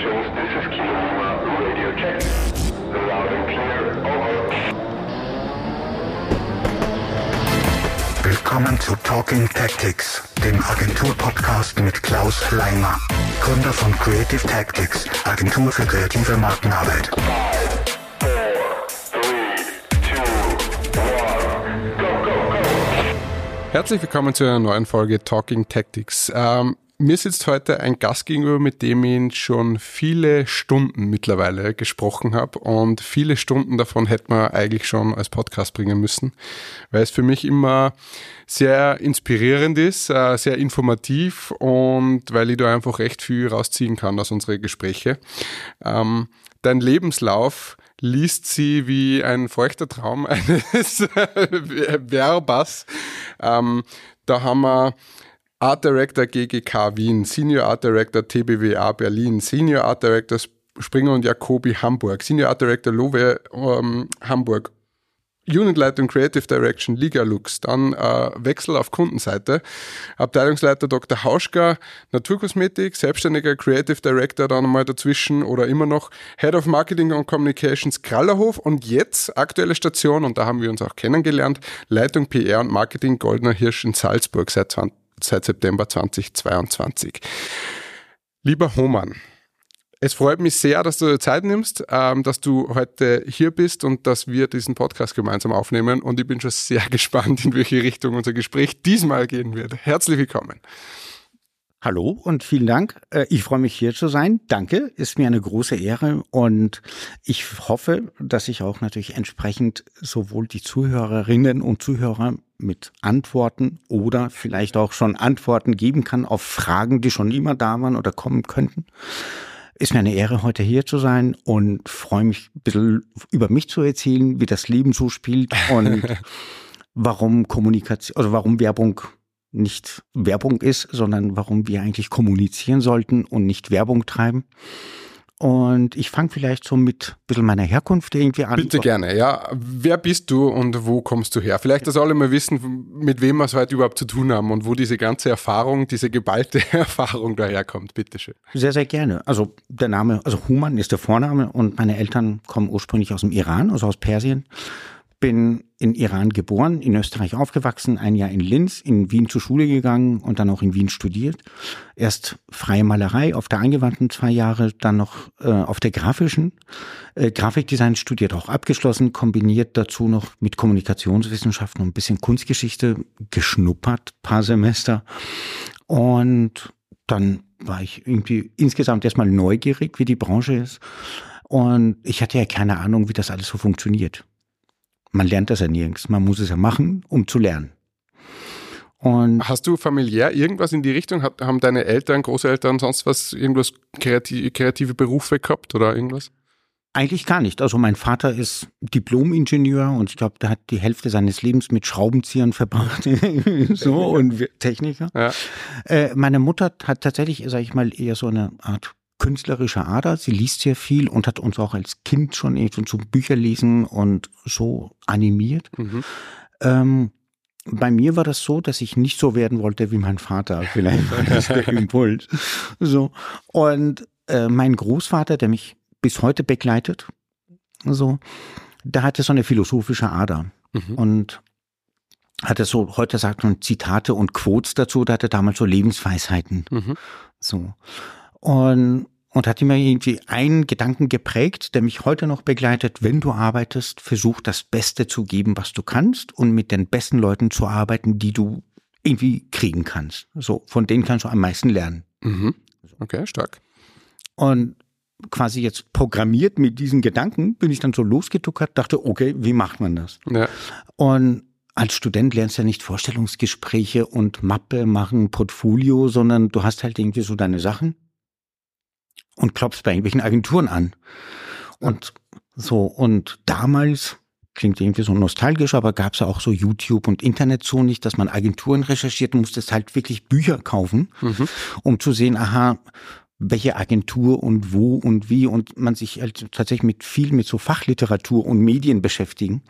stations, this is Kilo Lima, radio check. Loud and clear, over. Willkommen zu Talking Tactics, dem Agentur-Podcast mit Klaus Leimer, Gründer von Creative Tactics, Agentur für kreative Markenarbeit. Herzlich willkommen zu einer neuen Folge Talking Tactics. Ähm, mir sitzt heute ein Gast gegenüber, mit dem ich schon viele Stunden mittlerweile gesprochen habe und viele Stunden davon hätte man eigentlich schon als Podcast bringen müssen, weil es für mich immer sehr inspirierend ist, äh, sehr informativ und weil ich da einfach recht viel rausziehen kann aus unseren Gespräche. Ähm, dein Lebenslauf liest sie wie ein feuchter Traum eines Werbers. Ähm, da haben wir Art Director GGK Wien, Senior Art Director TBWA Berlin, Senior Art Director Springer und Jacobi Hamburg, Senior Art Director Lowe ähm, Hamburg, Unitleitung Creative Direction Liga Lux, dann äh, Wechsel auf Kundenseite, Abteilungsleiter Dr. Hauschka, Naturkosmetik, selbstständiger Creative Director dann mal dazwischen oder immer noch Head of Marketing und Communications Krallerhof. Und jetzt aktuelle Station und da haben wir uns auch kennengelernt, Leitung PR und Marketing Goldner Hirsch in Salzburg seit 20 seit September 2022. Lieber Hohmann, es freut mich sehr, dass du dir Zeit nimmst, ähm, dass du heute hier bist und dass wir diesen Podcast gemeinsam aufnehmen. Und ich bin schon sehr gespannt, in welche Richtung unser Gespräch diesmal gehen wird. Herzlich willkommen. Hallo und vielen Dank. Äh, ich freue mich hier zu sein. Danke, ist mir eine große Ehre und ich hoffe, dass ich auch natürlich entsprechend sowohl die Zuhörerinnen und Zuhörer mit Antworten oder vielleicht auch schon Antworten geben kann auf Fragen, die schon immer da waren oder kommen könnten. Ist mir eine Ehre, heute hier zu sein und freue mich ein bisschen über mich zu erzählen, wie das Leben so spielt und warum Kommunikation, also warum Werbung nicht Werbung ist, sondern warum wir eigentlich kommunizieren sollten und nicht Werbung treiben. Und ich fange vielleicht so mit ein bisschen meiner Herkunft irgendwie an. Bitte gerne, ja. Wer bist du und wo kommst du her? Vielleicht, dass alle mal wissen, mit wem wir es heute überhaupt zu tun haben und wo diese ganze Erfahrung, diese geballte Erfahrung daherkommt. Bitteschön. Sehr, sehr gerne. Also der Name, also Human ist der Vorname und meine Eltern kommen ursprünglich aus dem Iran, also aus Persien bin in Iran geboren, in Österreich aufgewachsen, ein Jahr in Linz, in Wien zur Schule gegangen und dann auch in Wien studiert. Erst freie Malerei auf der angewandten zwei Jahre, dann noch äh, auf der grafischen. Äh, Grafikdesign studiert, auch abgeschlossen, kombiniert dazu noch mit Kommunikationswissenschaften und ein bisschen Kunstgeschichte geschnuppert, paar Semester. Und dann war ich irgendwie insgesamt erstmal neugierig, wie die Branche ist. Und ich hatte ja keine Ahnung, wie das alles so funktioniert man lernt das ja nirgends. Man muss es ja machen, um zu lernen. Und Hast du familiär irgendwas in die Richtung? Haben deine Eltern, Großeltern, sonst was, irgendwas kreative, kreative Berufe gehabt oder irgendwas? Eigentlich gar nicht. Also mein Vater ist Diplom-Ingenieur und ich glaube, der hat die Hälfte seines Lebens mit Schraubenziehern verbracht. so und Techniker. Ja. Äh, meine Mutter hat tatsächlich, sage ich mal, eher so eine Art künstlerische Ader. Sie liest sehr viel und hat uns auch als Kind schon eben zum Bücherlesen und so animiert. Mhm. Ähm, bei mir war das so, dass ich nicht so werden wollte wie mein Vater. Vielleicht war das der Impuls. So. Und äh, mein Großvater, der mich bis heute begleitet, so, der hatte so eine philosophische Ader. Mhm. Und hatte so, heute sagt man Zitate und Quotes dazu, da hatte damals so Lebensweisheiten. Mhm. So. Und, und hat immer irgendwie einen Gedanken geprägt, der mich heute noch begleitet. Wenn du arbeitest, versuch das Beste zu geben, was du kannst und mit den besten Leuten zu arbeiten, die du irgendwie kriegen kannst. So, von denen kannst du am meisten lernen. Mhm. Okay, stark. Und quasi jetzt programmiert mit diesen Gedanken bin ich dann so losgetuckert, dachte, okay, wie macht man das? Ja. Und als Student lernst du ja nicht Vorstellungsgespräche und Mappe machen, Portfolio, sondern du hast halt irgendwie so deine Sachen und klopfst bei irgendwelchen Agenturen an. Und so, und damals, klingt irgendwie so nostalgisch, aber gab es ja auch so YouTube und Internet so nicht, dass man Agenturen recherchiert, musstest halt wirklich Bücher kaufen, mhm. um zu sehen, aha, welche Agentur und wo und wie und man sich halt tatsächlich mit viel mit so Fachliteratur und Medien beschäftigen,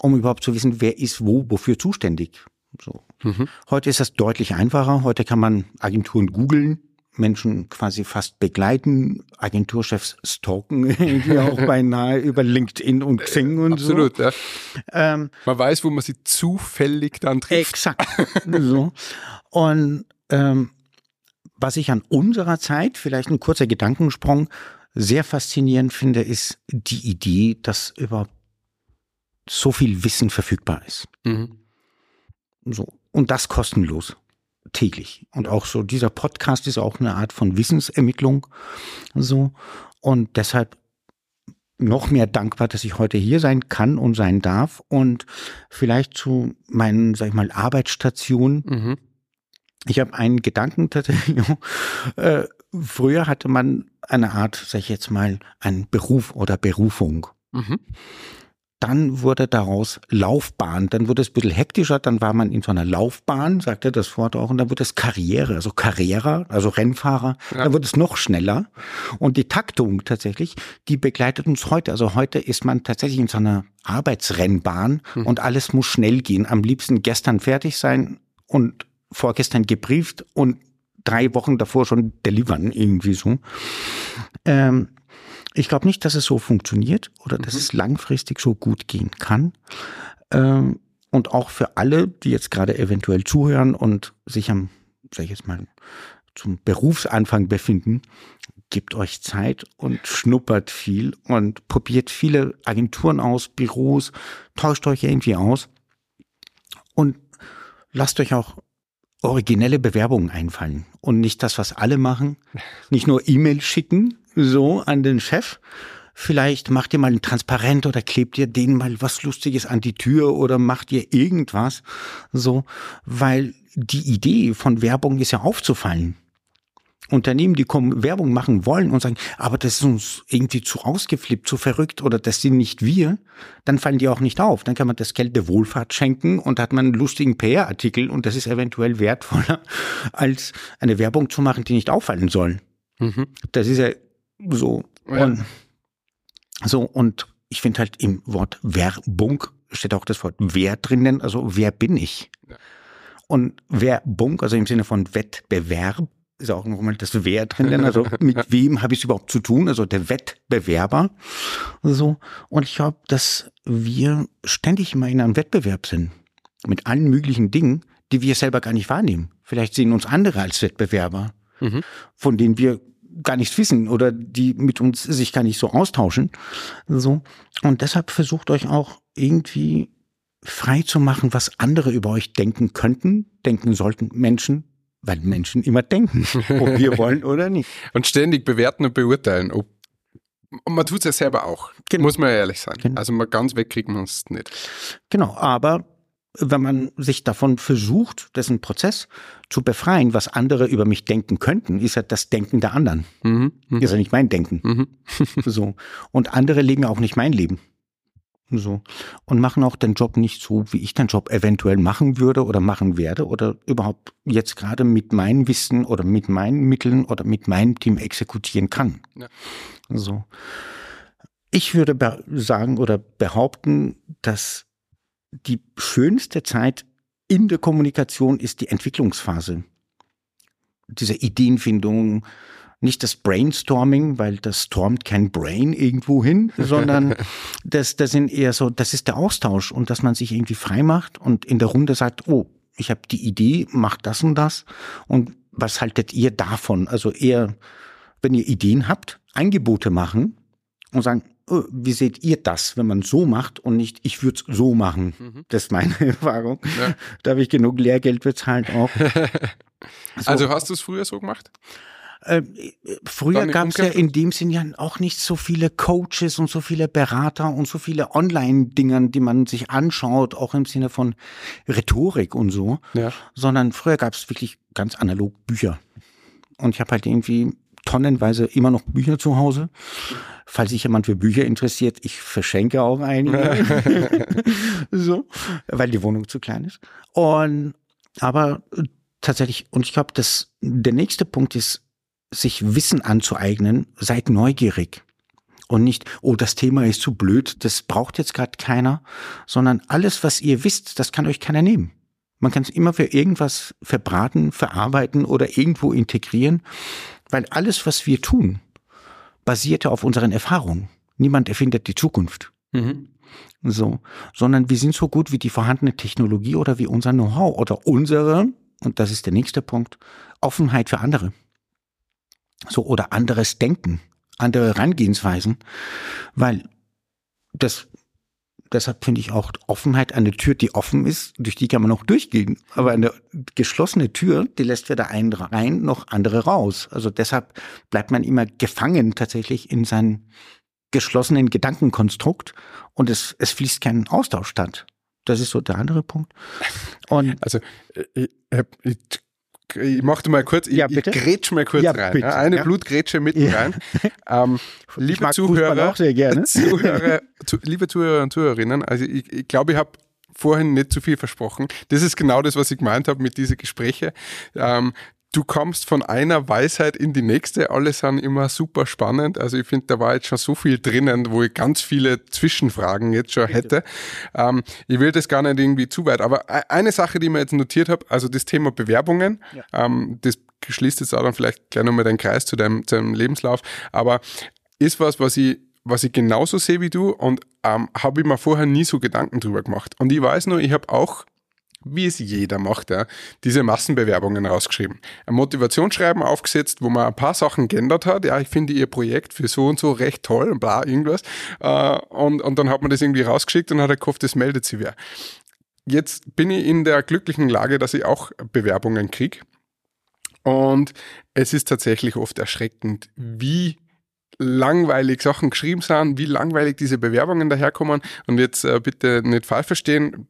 um überhaupt zu wissen, wer ist wo, wofür zuständig. So. Mhm. Heute ist das deutlich einfacher. Heute kann man Agenturen googeln Menschen quasi fast begleiten, Agenturchefs stalken, irgendwie auch beinahe über LinkedIn und Xing und Absolut, so. ja. Ähm, man weiß, wo man sie zufällig dann trifft. Exakt. so. Und ähm, was ich an unserer Zeit, vielleicht ein kurzer Gedankensprung, sehr faszinierend finde, ist die Idee, dass überhaupt so viel Wissen verfügbar ist. Mhm. So. Und das kostenlos täglich. Und auch so, dieser Podcast ist auch eine Art von Wissensermittlung. So. Und deshalb noch mehr dankbar, dass ich heute hier sein kann und sein darf. Und vielleicht zu meinen, sag ich mal, Arbeitsstationen. Mhm. Ich habe einen Gedanken tatsächlich. äh, früher hatte man eine Art, sag ich jetzt mal, einen Beruf oder Berufung. Mhm. Dann wurde daraus Laufbahn. Dann wurde es ein bisschen hektischer. Dann war man in so einer Laufbahn, sagte das Wort auch. Und dann wurde es Karriere, also Carrera, also Rennfahrer. Ja. Dann wurde es noch schneller. Und die Taktung tatsächlich, die begleitet uns heute. Also heute ist man tatsächlich in so einer Arbeitsrennbahn mhm. und alles muss schnell gehen. Am liebsten gestern fertig sein und vorgestern gebrieft und drei Wochen davor schon delivern, irgendwie so. Ähm, ich glaube nicht, dass es so funktioniert oder dass mhm. es langfristig so gut gehen kann. Ähm, und auch für alle, die jetzt gerade eventuell zuhören und sich am, sag ich jetzt mal, zum Berufsanfang befinden, gebt euch Zeit und schnuppert viel und probiert viele Agenturen aus, Büros, tauscht euch irgendwie aus und lasst euch auch originelle Bewerbungen einfallen und nicht das, was alle machen. Nicht nur E-Mail schicken, so an den Chef. Vielleicht macht ihr mal ein Transparent oder klebt ihr denen mal was Lustiges an die Tür oder macht ihr irgendwas, so, weil die Idee von Werbung ist ja aufzufallen. Unternehmen, die kommen, Werbung machen wollen und sagen, aber das ist uns irgendwie zu ausgeflippt, zu verrückt oder das sind nicht wir, dann fallen die auch nicht auf. Dann kann man das Geld der Wohlfahrt schenken und hat man einen lustigen PR-Artikel und das ist eventuell wertvoller, als eine Werbung zu machen, die nicht auffallen soll. Mhm. Das ist ja so. Ja. Und, so, und ich finde halt im Wort Werbung steht auch das Wort wer drinnen, also wer bin ich? Ja. Und Werbung, also im Sinne von Wettbewerb, ist auch nochmal das Wer drin, also mit wem habe ich es überhaupt zu tun, also der Wettbewerber. So. Und ich glaube, dass wir ständig immer in einem Wettbewerb sind. Mit allen möglichen Dingen, die wir selber gar nicht wahrnehmen. Vielleicht sehen uns andere als Wettbewerber, mhm. von denen wir gar nichts wissen oder die mit uns sich gar nicht so austauschen. So. Und deshalb versucht euch auch irgendwie frei zu machen, was andere über euch denken könnten, denken sollten, Menschen, weil Menschen immer denken, ob wir wollen oder nicht. Und ständig bewerten und beurteilen. Ob, und man tut es ja selber auch, genau. muss man ja ehrlich sein. Genau. Also mal ganz weg kriegt man es nicht. Genau, aber wenn man sich davon versucht, dessen Prozess zu befreien, was andere über mich denken könnten, ist ja das Denken der anderen. Mhm, mh. Ist ja nicht mein Denken. Mhm. so. Und andere leben ja auch nicht mein Leben. So. Und machen auch den Job nicht so, wie ich den Job eventuell machen würde oder machen werde oder überhaupt jetzt gerade mit meinem Wissen oder mit meinen Mitteln oder mit meinem Team exekutieren kann. Ja. So. Ich würde sagen oder behaupten, dass die schönste Zeit in der Kommunikation ist die Entwicklungsphase. Diese Ideenfindung, nicht das Brainstorming, weil das stormt kein Brain irgendwo hin, sondern das, das sind eher so, das ist der Austausch und dass man sich irgendwie frei macht und in der Runde sagt, oh, ich habe die Idee, macht das und das und was haltet ihr davon? Also eher, wenn ihr Ideen habt, Angebote machen und sagen, oh, wie seht ihr das, wenn man so macht und nicht, ich würde es so machen. Mhm. Das ist meine Erfahrung. Ja. Da habe ich genug Lehrgeld bezahlt auch. so. Also hast du es früher so gemacht? Äh, früher gab es ja in dem Sinn ja auch nicht so viele Coaches und so viele Berater und so viele Online-Dingern, die man sich anschaut, auch im Sinne von Rhetorik und so, ja. sondern früher gab es wirklich ganz analog Bücher. Und ich habe halt irgendwie tonnenweise immer noch Bücher zu Hause. Falls sich jemand für Bücher interessiert, ich verschenke auch einige. so, weil die Wohnung zu klein ist. Und aber tatsächlich, und ich glaube, dass der nächste Punkt ist, sich Wissen anzueignen, seid neugierig. Und nicht, oh, das Thema ist zu blöd, das braucht jetzt gerade keiner, sondern alles, was ihr wisst, das kann euch keiner nehmen. Man kann es immer für irgendwas verbraten, verarbeiten oder irgendwo integrieren, weil alles, was wir tun, basierte auf unseren Erfahrungen. Niemand erfindet die Zukunft. Mhm. So, sondern wir sind so gut wie die vorhandene Technologie oder wie unser Know-how oder unsere, und das ist der nächste Punkt, Offenheit für andere. So, oder anderes Denken, andere Herangehensweisen, weil das deshalb finde ich auch Offenheit eine Tür, die offen ist, durch die kann man auch durchgehen. Aber eine geschlossene Tür, die lässt weder einen rein noch andere raus. Also deshalb bleibt man immer gefangen tatsächlich in seinem geschlossenen Gedankenkonstrukt und es, es fließt kein Austausch statt. Das ist so der andere Punkt. Und also ich, ich, ich mache mal kurz, ich, ja, ich grätsch mal kurz ja, rein. Bitte. Eine ja. Blutgrätsche mitten rein. Ähm, liebe Zuhörer, Zuhörer zu, liebe Zuhörer und Zuhörerinnen, also ich, ich glaube, ich habe vorhin nicht zu viel versprochen. Das ist genau das, was ich gemeint habe mit diesen Gesprächen. Ähm, du kommst von einer Weisheit in die nächste. Alle sind immer super spannend. Also ich finde, da war jetzt schon so viel drinnen, wo ich ganz viele Zwischenfragen jetzt schon hätte. Ähm, ich will das gar nicht irgendwie zu weit. Aber e-, eine Sache, die ich mir jetzt notiert habe, also das Thema Bewerbungen, ja. ähm, das schließt jetzt auch dann vielleicht gleich nochmal den Kreis zu deinem, zu deinem Lebenslauf. Aber ist was, was ich was ich genauso sehe wie du und ähm, habe ich mir vorher nie so Gedanken drüber gemacht. Und ich weiß nur, ich habe auch wie es jeder macht, ja, diese Massenbewerbungen rausgeschrieben. Ein Motivationsschreiben aufgesetzt, wo man ein paar Sachen geändert hat. Ja, ich finde ihr Projekt für so und so recht toll und bla, irgendwas. Äh, und, und dann hat man das irgendwie rausgeschickt und hat er gehofft, das meldet sie wer. Jetzt bin ich in der glücklichen Lage, dass ich auch Bewerbungen kriege. Und es ist tatsächlich oft erschreckend, wie langweilig Sachen geschrieben sind, wie langweilig diese Bewerbungen daherkommen. Und jetzt äh, bitte nicht falsch verstehen,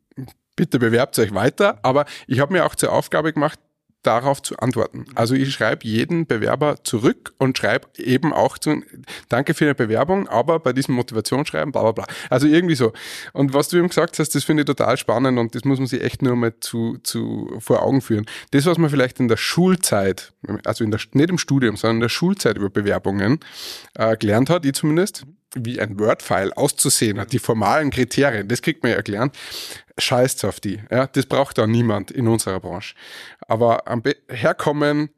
bitte bewerbt euch weiter. Aber ich habe mir auch zur Aufgabe gemacht, darauf zu antworten. Also ich schreibe jeden Bewerber zurück und schreibe eben auch zu, danke für Ihre Bewerbung, aber bei diesem Motivationsschreiben, bla bla bla. Also irgendwie so. Und was du eben gesagt hast, das finde ich total spannend und das muss man sich echt nur mal zu, zu vor Augen führen. Das, was man vielleicht in der Schulzeit, also in der, nicht im Studium, sondern in der Schulzeit über Bewerbungen äh, gelernt hat, ich zumindest, wie ein Word-File auszusehen hat, die formalen Kriterien, das kriegt man ja erklärt. Scheißt auf die. Ja, das braucht da niemand in unserer Branche. Aber am Be herkommen,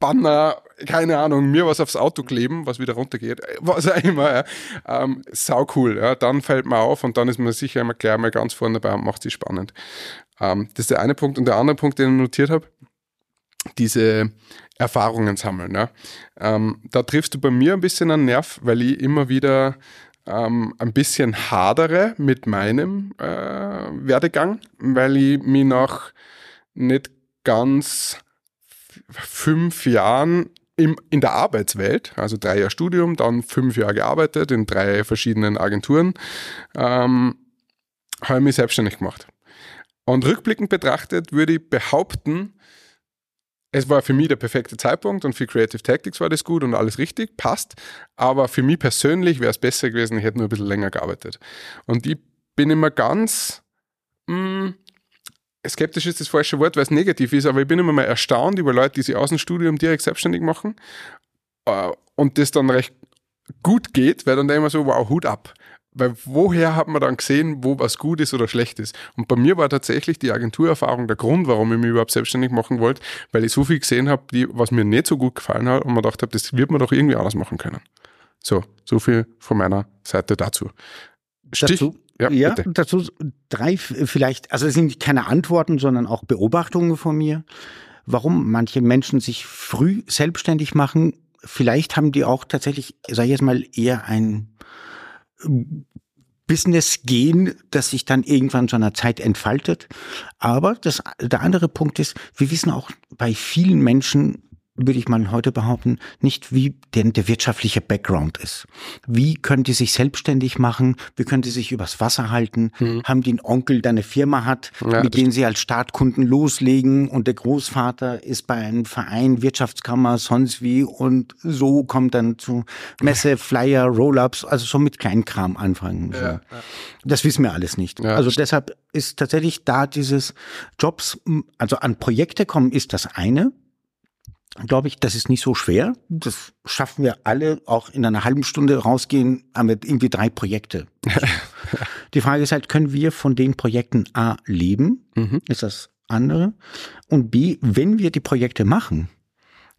Banner, keine Ahnung, mir was aufs Auto kleben, was wieder runtergeht, was auch immer, ja. ähm, sau cool. Ja. Dann fällt man auf und dann ist man sicher immer gleich mal ganz vorne dabei und macht sich spannend. Ähm, das ist der eine Punkt. Und der andere Punkt, den ich notiert habe, diese Erfahrungen sammeln. Ja. Ähm, da triffst du bei mir ein bisschen einen Nerv, weil ich immer wieder ähm, ein bisschen hadere mit meinem äh, Werdegang, weil ich mich nach nicht ganz fünf Jahren im, in der Arbeitswelt, also drei Jahre Studium, dann fünf Jahre gearbeitet in drei verschiedenen Agenturen, ähm, habe ich mich selbstständig gemacht. Und rückblickend betrachtet würde ich behaupten, es war für mich der perfekte Zeitpunkt und für Creative Tactics war das gut und alles richtig, passt. Aber für mich persönlich wäre es besser gewesen, ich hätte nur ein bisschen länger gearbeitet. Und ich bin immer ganz, mh, hm, skeptisch ist das falsche Wort, weil es negativ ist, aber ich bin immer mal erstaunt über Leute, die sich aus dem Studium direkt selbstständig machen äh, und das dann recht gut geht, weil dann denke ich mir so, wow, Hut ab. Weil woher hat man dann gesehen, wo was gut ist oder schlecht ist? Und bei mir war tatsächlich die Agenturerfahrung der Grund, warum ich mich überhaupt selbstständig machen wollte, weil ich so viel gesehen habe, die, was mir nicht so gut gefallen hat und man gedacht habe, das wird man doch irgendwie anders machen können. So, so viel von meiner Seite dazu. Stich, dazu ja, ja dazu drei vielleicht, also es sind keine Antworten, sondern auch Beobachtungen von mir, warum manche Menschen sich früh selbstständig machen. Vielleicht haben die auch tatsächlich, sag ich jetzt mal, eher ein Business gehen, das sich dann irgendwann zu einer Zeit entfaltet. Aber das, der andere Punkt ist, wir wissen auch bei vielen Menschen, würde ich mal heute behaupten, nicht wie denn der wirtschaftliche Background ist. Wie können die sich selbstständig machen? Wie können die sich übers Wasser halten? Hm. Haben die einen Onkel, der eine Firma hat, ja, mit dem sie als Startkunden loslegen und der Großvater ist bei einem Verein, Wirtschaftskammer, sonst wie und so kommt dann zu Messe, Flyer, Roll-Ups, also so mit Kleinkram anfangen. Ja, ja. Das wissen wir alles nicht. also deshalb ist tatsächlich da dieses Jobs, also an Projekte kommen ist das eine glaube ich, das ist nicht so schwer. Das schaffen wir alle, auch in einer halben Stunde rausgehen, haben wir irgendwie drei Projekte. Die Frage ist halt, können wir von den Projekten A leben? Mhm. Ist das andere. Und B, wenn wir die Projekte machen,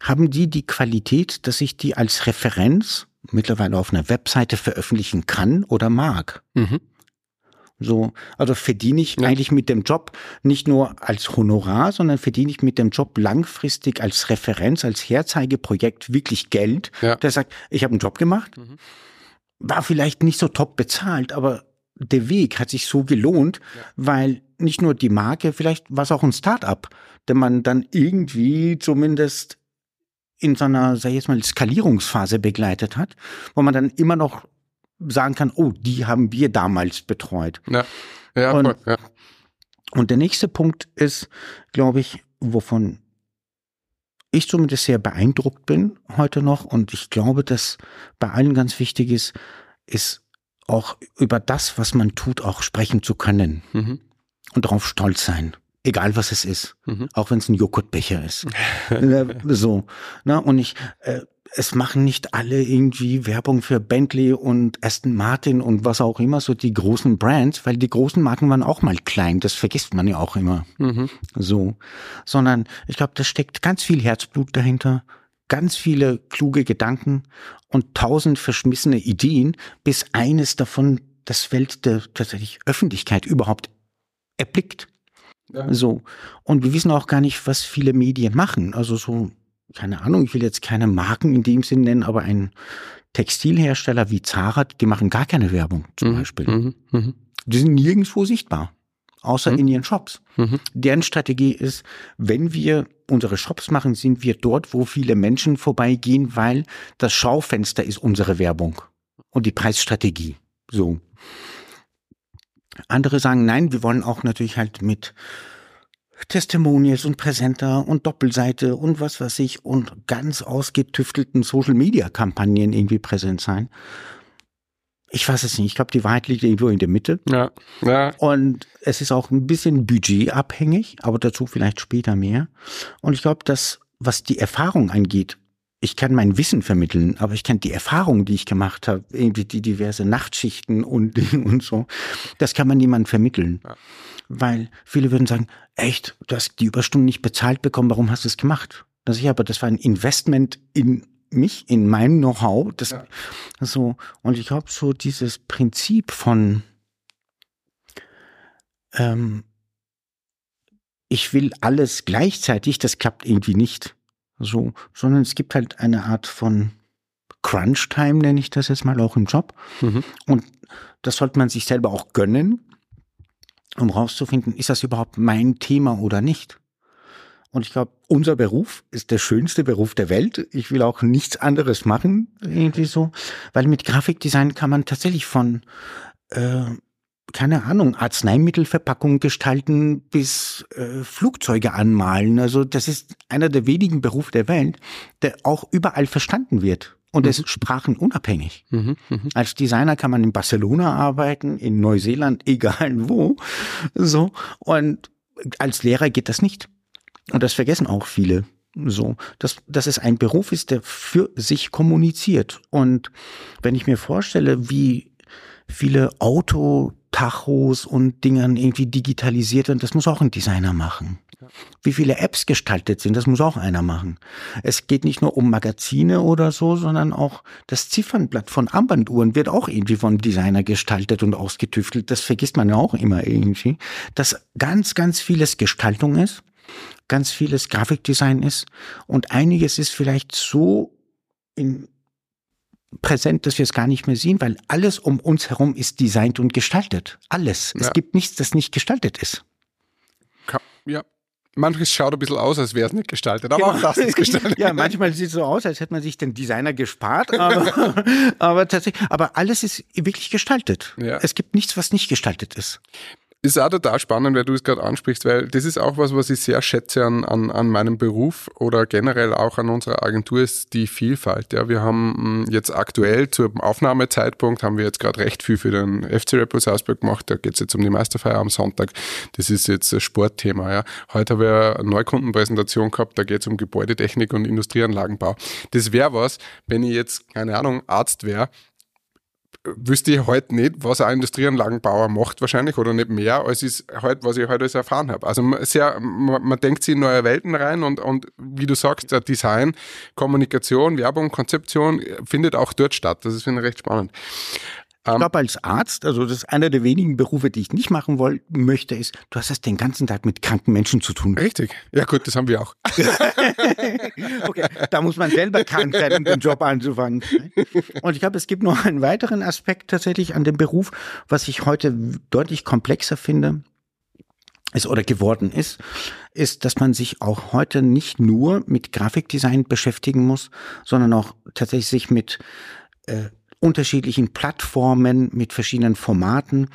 haben die die Qualität, dass ich die als Referenz mittlerweile auf einer Webseite veröffentlichen kann oder mag. Mhm. So, also verdiene ich ja. eigentlich mit dem Job nicht nur als Honorar, sondern verdiene ich mit dem Job langfristig als Referenz, als Herzeigeprojekt wirklich Geld. Ja. Der sagt, ich habe einen Job gemacht, mhm. war vielleicht nicht so top bezahlt, aber der Weg hat sich so gelohnt, ja. weil nicht nur die Marke, vielleicht war es auch ein Start-up, der man dann irgendwie zumindest in so einer, sag ich jetzt mal, Skalierungsphase begleitet hat, wo man dann immer noch sagen kann, oh, die haben wir damals betreut. Ja, ja, und, voll, ja. und der nächste Punkt ist, glaube ich, wovon ich zumindest sehr beeindruckt bin heute noch und ich glaube, dass bei allen ganz wichtig ist, ist auch über das, was man tut, auch sprechen zu können mhm. und darauf stolz sein. Egal was es ist, mhm. auch wenn es ein Joghurtbecher ist. Äh, so. Na, und ich, äh, es machen nicht alle irgendwie Werbung für Bentley und Aston Martin und was auch immer, so die großen Brands, weil die großen Marken waren auch mal klein, das vergisst man ja auch immer. Mhm. So. Sondern ich glaube, da steckt ganz viel Herzblut dahinter, ganz viele kluge Gedanken und tausend verschmissene Ideen, bis eines davon das Welt der tatsächlich Öffentlichkeit überhaupt erblickt. Ja. So. Und wir wissen auch gar nicht, was viele Medien machen. Also so keine Ahnung, ich will jetzt keine Marken in dem Sinn nennen, aber ein Textilhersteller wie Zara, die machen gar keine Werbung zum mhm. Beispiel. Mhm. Mhm. Die sind nirgendwo sichtbar, außer mhm. in ihren Shops. Mhm. Deren Strategie ist, wenn wir unsere Shops machen, sind wir dort, wo viele Menschen vorbeigehen, weil das Schaufenster ist unsere Werbung und die Preisstrategie. So. Andere sagen, nein, wir wollen auch natürlich halt mit Testimonials und Präsenter und Doppelseite und was weiß ich und ganz ausgetüftelten Social Media Kampagnen irgendwie präsent sein. Ich weiß es nicht. Ich glaube, die Wahrheit liegt irgendwo in der Mitte. Ja. ja. Und es ist auch ein bisschen budgetabhängig, aber dazu vielleicht später mehr. Und ich glaube, dass was die Erfahrung angeht, ich kann mein Wissen vermitteln, aber ich kann die Erfahrung, die ich gemacht habe, irgendwie die diverse Nachtschichten und und so, das kann man niemandem vermitteln. Ja weil viele würden sagen, echt, du hast die Überstunden nicht bezahlt bekommen, warum hast du es gemacht? Das ich aber, das war ein Investment in mich, in mein Know-how, das, ja. so, und ich glaube, so dieses Prinzip von, ähm, ich will alles gleichzeitig, das klappt irgendwie nicht, so, sondern es gibt halt eine Art von Crunch-Time, nenne ich das jetzt mal auch im Job. Mhm. Und das sollte man sich selber auch gönnen um rauszufinden, ist das überhaupt mein Thema oder nicht. Und ich glaube, unser Beruf ist der schönste Beruf der Welt. Ich will auch nichts anderes machen, irgendwie so. Weil mit Grafikdesign kann man tatsächlich von, äh, keine Ahnung, Arzneimittelverpackungen gestalten bis äh, Flugzeuge anmalen. Also das ist einer der wenigen Berufe der Welt, der auch überall verstanden wird. Und mhm. es ist sprachenunabhängig. Mhm, mh. Als Designer kann man in Barcelona arbeiten, in Neuseeland, egal wo. So. Und als Lehrer geht das nicht. Und das vergessen auch viele. So, dass, dass es ein Beruf ist, der für sich kommuniziert. Und wenn ich mir vorstelle, wie viele Autotachos und Dingern irgendwie digitalisiert werden, das muss auch ein Designer machen. Wie viele Apps gestaltet sind, das muss auch einer machen. Es geht nicht nur um Magazine oder so, sondern auch das Ziffernblatt von Armbanduhren wird auch irgendwie vom Designer gestaltet und ausgetüftelt. Das vergisst man ja auch immer irgendwie. Dass ganz, ganz vieles Gestaltung ist, ganz vieles Grafikdesign ist und einiges ist vielleicht so in präsent, dass wir es gar nicht mehr sehen, weil alles um uns herum ist designt und gestaltet. Alles. Ja. Es gibt nichts, das nicht gestaltet ist. Ja, manches schaut ein bisschen aus, als wäre es nicht gestaltet, aber genau. auch das ist gestaltet. ja, manchmal sieht es so aus, als hätte man sich den Designer gespart, aber, aber tatsächlich, aber alles ist wirklich gestaltet. Ja. Es gibt nichts, was nicht gestaltet ist ist auch total spannend, weil du es gerade ansprichst, weil das ist auch was, was ich sehr schätze an, an, an meinem Beruf oder generell auch an unserer Agentur, ist die Vielfalt. Ja, wir haben hm, jetzt aktuell zum Aufnahmezeitpunkt haben wir jetzt gerade recht viel für den FC Red Salzburg gemacht. Da geht es jetzt um die Meisterfeier am Sonntag. Das ist jetzt ein Sportthema. Ja. Heute habe ich eine Neukundenpräsentation gehabt, da geht es um Gebäudetechnik und Industrieanlagenbau. Das wäre was, wenn ich jetzt, keine Ahnung, Arzt wäre, wüsste ich heute nicht, was ein Industrieanlagenbauer macht wahrscheinlich oder nicht mehr, als ist halt, was ich heute erfahren habe. Also sehr, man, man, denkt sich in neue Welten rein und, und wie du sagst, Design, Kommunikation, Werbung, Konzeption findet auch dort statt. Das ist finde ich recht spannend. Ich ähm, glaube, als Arzt, also das ist einer der wenigen Berufe, die ich nicht machen wollen möchte, ist, du hast es den ganzen Tag mit kranken Menschen zu tun. Richtig. Ja gut, das haben wir auch. okay, da muss man selber krank sein, um den Job anzufangen. Und ich glaube, es gibt noch einen weiteren Aspekt tatsächlich an dem Beruf, was ich heute deutlich komplexer finde ist oder geworden ist, ist, dass man sich auch heute nicht nur mit Grafikdesign beschäftigen muss, sondern auch tatsächlich sich mit äh, unterschiedlichen Plattformen mit verschiedenen Formaten.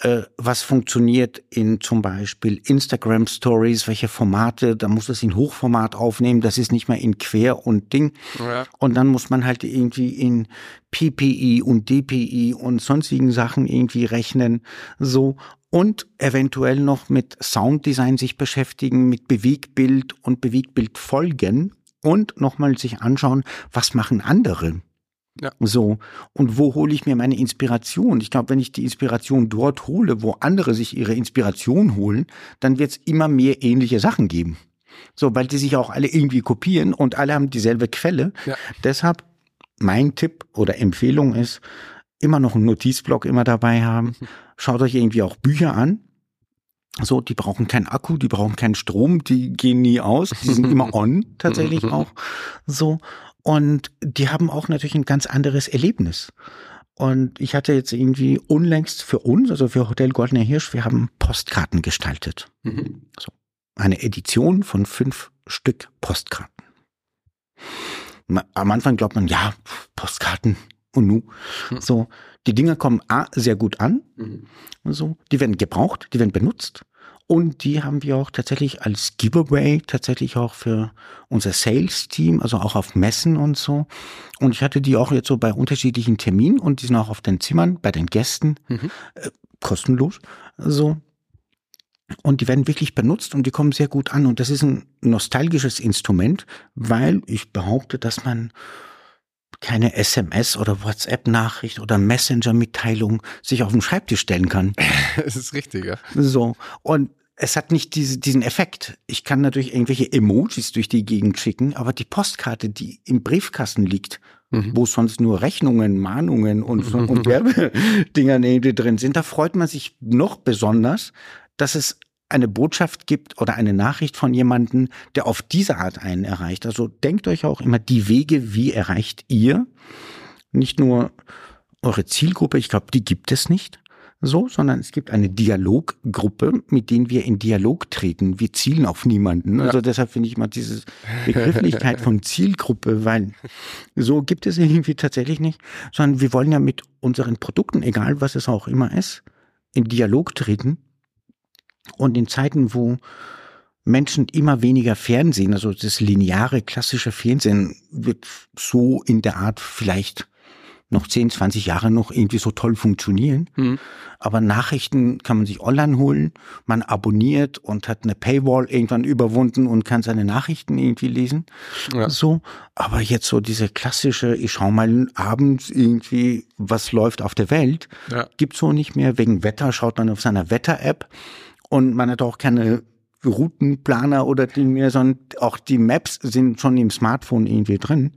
Äh, was funktioniert in zum Beispiel Instagram Stories, welche Formate, da muss es in Hochformat aufnehmen, das ist nicht mehr in Quer und Ding. Ja. Und dann muss man halt irgendwie in PPI und DPI und sonstigen Sachen irgendwie rechnen, so. Und eventuell noch mit Sounddesign sich beschäftigen, mit Bewegbild und Bewegtbildfolgen und nochmal sich anschauen, was machen andere. Ja. So. Und wo hole ich mir meine Inspiration? Ich glaube, wenn ich die Inspiration dort hole, wo andere sich ihre Inspiration holen, dann wird es immer mehr ähnliche Sachen geben. So, weil die sich auch alle irgendwie kopieren und alle haben dieselbe Quelle. Ja. Deshalb mein Tipp oder Empfehlung ist, immer noch einen Notizblock immer dabei haben. Mhm. Schaut euch irgendwie auch Bücher an. So, die brauchen keinen Akku, die brauchen keinen Strom, die gehen nie aus, die sind immer on tatsächlich auch. So, und die haben auch natürlich ein ganz anderes Erlebnis. Und ich hatte jetzt irgendwie unlängst für uns, also für Hotel Goldener Hirsch, wir haben Postkarten gestaltet. Mhm. So. Eine Edition von fünf Stück Postkarten. Am Anfang glaubt man, ja, Postkarten und nu. Mhm. So, die Dinger kommen A, sehr gut an. Mhm. So, die werden gebraucht, die werden benutzt. Und die haben wir auch tatsächlich als Giveaway tatsächlich auch für unser Sales-Team, also auch auf Messen und so. Und ich hatte die auch jetzt so bei unterschiedlichen Terminen und die sind auch auf den Zimmern bei den Gästen mhm. äh, kostenlos. So. Und die werden wirklich benutzt und die kommen sehr gut an. Und das ist ein nostalgisches Instrument, weil ich behaupte, dass man keine SMS oder WhatsApp-Nachricht oder Messenger-Mitteilung sich auf den Schreibtisch stellen kann. Es ist richtig, ja. So. Und es hat nicht diese, diesen Effekt. Ich kann natürlich irgendwelche Emojis durch die Gegend schicken, aber die Postkarte, die im Briefkasten liegt, mhm. wo sonst nur Rechnungen, Mahnungen und, und Werbedinger drin sind, da freut man sich noch besonders, dass es eine Botschaft gibt oder eine Nachricht von jemandem, der auf diese Art einen erreicht. Also denkt euch auch immer die Wege, wie erreicht ihr nicht nur eure Zielgruppe, ich glaube, die gibt es nicht so, sondern es gibt eine Dialoggruppe, mit denen wir in Dialog treten. Wir zielen auf niemanden. Also ja. deshalb finde ich mal diese Begrifflichkeit von Zielgruppe, weil so gibt es irgendwie tatsächlich nicht, sondern wir wollen ja mit unseren Produkten, egal was es auch immer ist, in Dialog treten und in Zeiten, wo Menschen immer weniger Fernsehen, also das lineare klassische Fernsehen wird so in der Art vielleicht noch 10, 20 Jahre noch irgendwie so toll funktionieren. Mhm. Aber Nachrichten kann man sich online holen, man abonniert und hat eine Paywall irgendwann überwunden und kann seine Nachrichten irgendwie lesen. Ja. So. Aber jetzt so diese klassische, ich schau mal abends irgendwie, was läuft auf der Welt, ja. gibt's so nicht mehr. Wegen Wetter schaut man auf seiner Wetter-App und man hat auch keine Routenplaner oder Ding mehr, sondern auch die Maps sind schon im Smartphone irgendwie drin.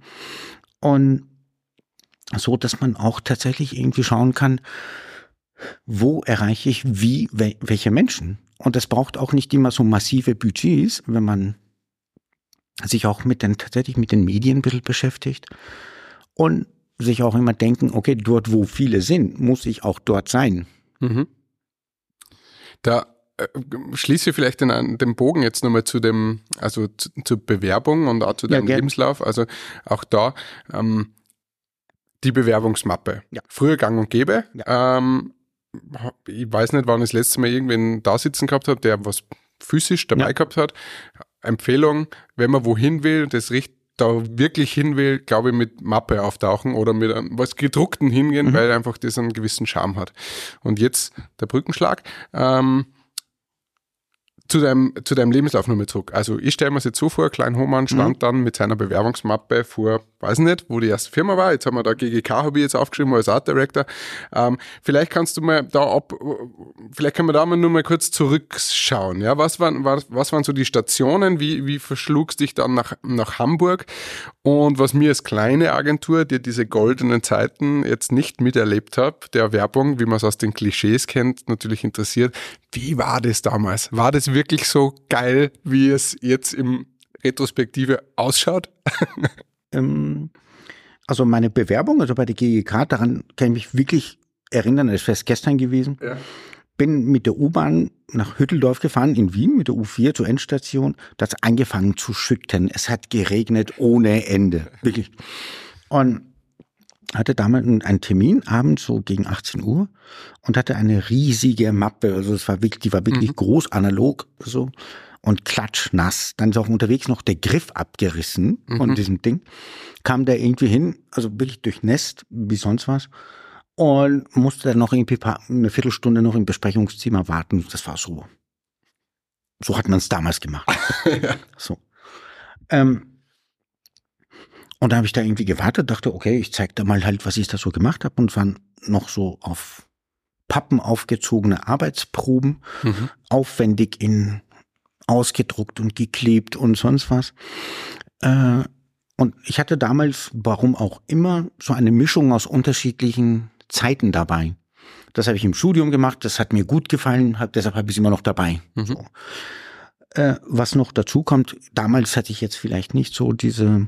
Und so, dass man auch tatsächlich irgendwie schauen kann, wo erreiche ich wie, welche Menschen. Und das braucht auch nicht immer so massive Budgets, wenn man sich auch mit den, tatsächlich mit den Medien ein bisschen beschäftigt und sich auch immer denken, okay, dort wo viele sind, muss ich auch dort sein. Mhm. Da äh, schließe vielleicht den, den Bogen jetzt nochmal zu dem, also zu, zur Bewerbung und auch zu deinem ja, Lebenslauf. Also auch da ähm, die Bewerbungsmappe. Ja. Früher gang und gäbe. Ja. Ähm, ich weiß nicht, wann ich das letzte Mal irgendwen da sitzen gehabt habe, der was physisch dabei ja. gehabt hat. Empfehlung, wenn man wohin will, das richtig da wirklich hin will, glaube ich, mit Mappe auftauchen oder mit was gedruckten hingehen, mhm. weil einfach das einen gewissen Charme hat. Und jetzt der Brückenschlag. Ähm, zu deinem, zu deinem Lebenslauf nochmal zurück. Also ich stelle mir jetzt so vor, Klein Hohmann stand mhm. dann mit seiner Bewerbungsmappe vor, weiß nicht, wo die erste Firma war. Jetzt haben wir da GGK, habe ich jetzt aufgeschrieben als Art Director. Ähm, vielleicht kannst du mal da ab, vielleicht können wir da mal nur mal kurz zurückschauen. Ja, was waren, was, was waren so die Stationen? Wie, wie verschlugst dich dann nach, nach Hamburg? Und was mir als kleine Agentur, die diese goldenen Zeiten jetzt nicht miterlebt habe, der Werbung, wie man es aus den Klischees kennt, natürlich interessiert. Wie war das damals? War das wirklich so geil, wie es jetzt im Retrospektive ausschaut? ähm, also meine Bewerbung, also bei der GGK, daran kann ich mich wirklich erinnern, das wäre gestern gewesen. Ja. Bin mit der U-Bahn nach Hütteldorf gefahren in Wien mit der U4 zur Endstation. Das hat angefangen zu schütten. Es hat geregnet ohne Ende. Wirklich. Und hatte damals einen Termin abends so gegen 18 Uhr und hatte eine riesige Mappe. Also es war wirklich, die war wirklich mhm. groß, analog so und klatschnass. Dann ist auch unterwegs noch der Griff abgerissen mhm. von diesem Ding. Kam der irgendwie hin, also wirklich durchnässt, wie sonst was. Und musste dann noch irgendwie paar, eine Viertelstunde noch im Besprechungszimmer warten. Das war so. So hat man es damals gemacht. ja. So. Ähm, und da habe ich da irgendwie gewartet, dachte, okay, ich zeig da mal halt, was ich da so gemacht habe und waren noch so auf Pappen aufgezogene Arbeitsproben, mhm. aufwendig in ausgedruckt und geklebt und sonst was. Äh, und ich hatte damals, warum auch immer, so eine Mischung aus unterschiedlichen Zeiten dabei. Das habe ich im Studium gemacht, das hat mir gut gefallen, hab, deshalb habe ich es immer noch dabei. Mhm. So. Äh, was noch dazu kommt, damals hatte ich jetzt vielleicht nicht so diese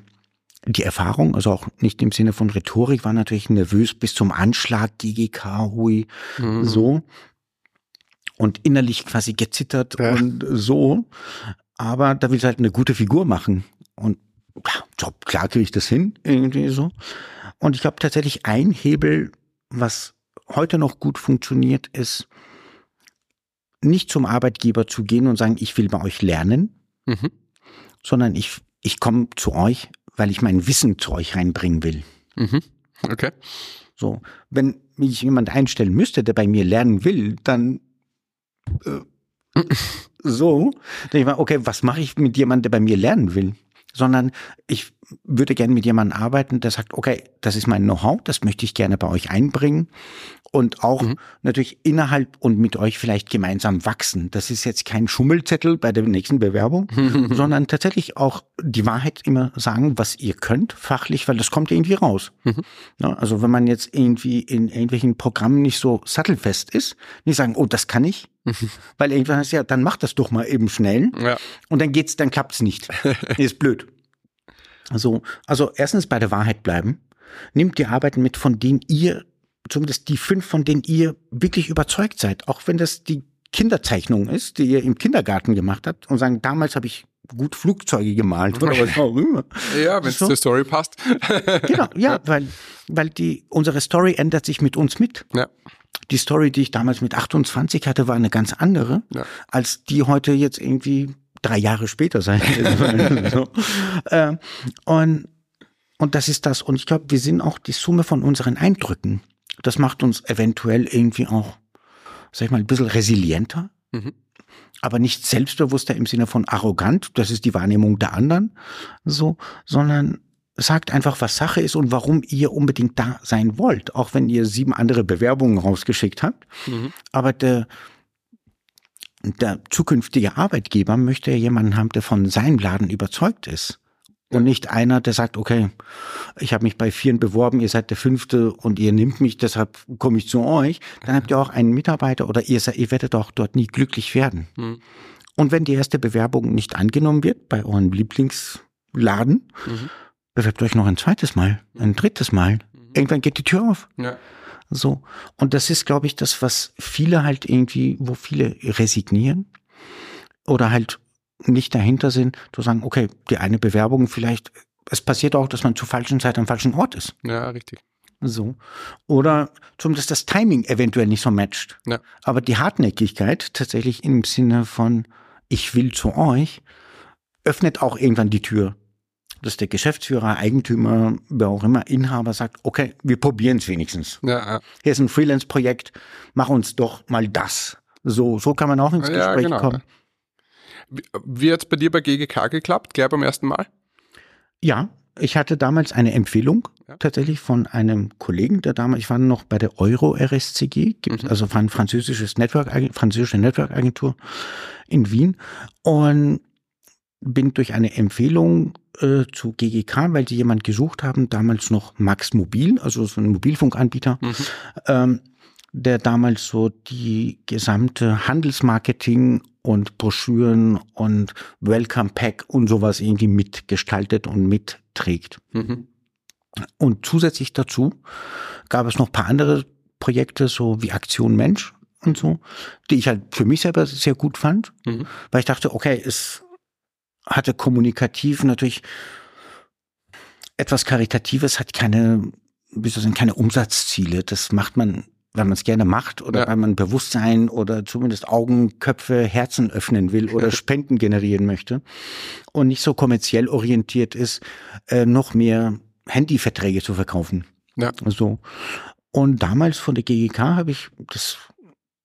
die Erfahrung, also auch nicht im Sinne von Rhetorik, war natürlich nervös bis zum Anschlag, GGK, Hui, mhm. so. Und innerlich quasi gezittert ja. und so. Aber da will ich halt eine gute Figur machen. Und ja, klar kriege ich das hin, irgendwie so. Und ich glaube tatsächlich ein Hebel, was heute noch gut funktioniert, ist, nicht zum Arbeitgeber zu gehen und sagen, ich will bei euch lernen, mhm. sondern ich, ich komme zu euch, weil ich mein Wissen zu euch reinbringen will. Mhm. Okay. So, wenn mich jemand einstellen müsste, der bei mir lernen will, dann äh, so, dann ich mal, okay, was mache ich mit jemandem, der bei mir lernen will? Sondern ich würde gerne mit jemandem arbeiten, der sagt, okay, das ist mein Know-how, das möchte ich gerne bei euch einbringen und auch mhm. natürlich innerhalb und mit euch vielleicht gemeinsam wachsen. Das ist jetzt kein Schummelzettel bei der nächsten Bewerbung, sondern tatsächlich auch die Wahrheit immer sagen, was ihr könnt, fachlich, weil das kommt irgendwie raus. Mhm. Ja, also wenn man jetzt irgendwie in irgendwelchen Programmen nicht so sattelfest ist, nicht sagen, oh, das kann ich, weil irgendwann heißt ja, dann macht das doch mal eben schnell ja. und dann geht's, dann klappt's nicht. ist blöd. Also, also erstens bei der Wahrheit bleiben. Nimmt die Arbeiten mit, von denen ihr zumindest die fünf, von denen ihr wirklich überzeugt seid, auch wenn das die Kinderzeichnung ist, die ihr im Kindergarten gemacht habt und sagen, damals habe ich gut Flugzeuge gemalt oder was auch immer. Ja, wenn es so. zur Story passt. genau, ja, weil, weil die, unsere Story ändert sich mit uns mit. Ja. Die Story, die ich damals mit 28 hatte, war eine ganz andere, ja. als die heute jetzt irgendwie drei Jahre später sein so. äh, und, und das ist das. Und ich glaube, wir sind auch die Summe von unseren Eindrücken. Das macht uns eventuell irgendwie auch, sag ich mal, ein bisschen resilienter, mhm. aber nicht selbstbewusster im Sinne von arrogant, das ist die Wahrnehmung der anderen, so, sondern sagt einfach, was Sache ist und warum ihr unbedingt da sein wollt, auch wenn ihr sieben andere Bewerbungen rausgeschickt habt. Mhm. Aber der, der zukünftige Arbeitgeber möchte ja jemanden haben, der von seinem Laden überzeugt ist und nicht einer, der sagt, okay, ich habe mich bei vieren beworben, ihr seid der fünfte und ihr nimmt mich, deshalb komme ich zu euch. Dann habt ihr auch einen Mitarbeiter oder ihr, ihr werdet auch dort nie glücklich werden. Mhm. Und wenn die erste Bewerbung nicht angenommen wird bei eurem Lieblingsladen, mhm. bewerbt euch noch ein zweites Mal, ein drittes Mal. Mhm. Irgendwann geht die Tür auf. Ja. So. Und das ist, glaube ich, das, was viele halt irgendwie, wo viele resignieren oder halt nicht dahinter sind, zu sagen, okay, die eine Bewerbung vielleicht, es passiert auch, dass man zur falschen Zeit am falschen Ort ist. Ja, richtig. So. Oder zumindest das Timing eventuell nicht so matcht. Ja. Aber die Hartnäckigkeit tatsächlich im Sinne von, ich will zu euch, öffnet auch irgendwann die Tür. Dass der Geschäftsführer, Eigentümer, wer auch immer, Inhaber sagt, okay, wir probieren es wenigstens. Ja, ja. Hier ist ein Freelance-Projekt, mach uns doch mal das. So, so kann man auch ins Gespräch ja, genau. kommen. Wie hat es bei dir bei GGK geklappt, gleich beim ersten Mal? Ja, ich hatte damals eine Empfehlung ja. tatsächlich von einem Kollegen, der damals, ich war noch bei der Euro RSCG, gibt, mhm. also war ein französisches Network, französische Network-Agentur in Wien und bin durch eine Empfehlung äh, zu GGK, weil sie jemand gesucht haben, damals noch Max Mobil, also so ein Mobilfunkanbieter, mhm. ähm, der damals so die gesamte Handelsmarketing und Broschüren und Welcome Pack und sowas irgendwie mitgestaltet und mitträgt. Mhm. Und zusätzlich dazu gab es noch ein paar andere Projekte, so wie Aktion Mensch und so, die ich halt für mich selber sehr gut fand, mhm. weil ich dachte, okay, es hatte kommunikativ natürlich etwas Karitatives, hat keine, wie soll ich sagen, keine Umsatzziele. Das macht man wenn man es gerne macht oder ja. weil man Bewusstsein oder zumindest Augen, Köpfe, Herzen öffnen will oder Spenden generieren möchte und nicht so kommerziell orientiert ist, äh, noch mehr Handyverträge zu verkaufen. Ja. So. Und damals von der GGK habe ich das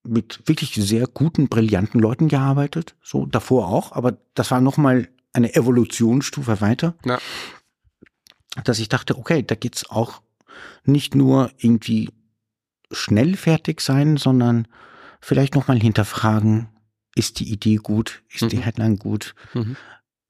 mit wirklich sehr guten, brillanten Leuten gearbeitet. So davor auch, aber das war nochmal eine Evolutionsstufe weiter. Ja. Dass ich dachte, okay, da geht's auch nicht nur irgendwie schnell fertig sein, sondern vielleicht nochmal hinterfragen, ist die Idee gut, ist mhm. die Headline gut, mhm.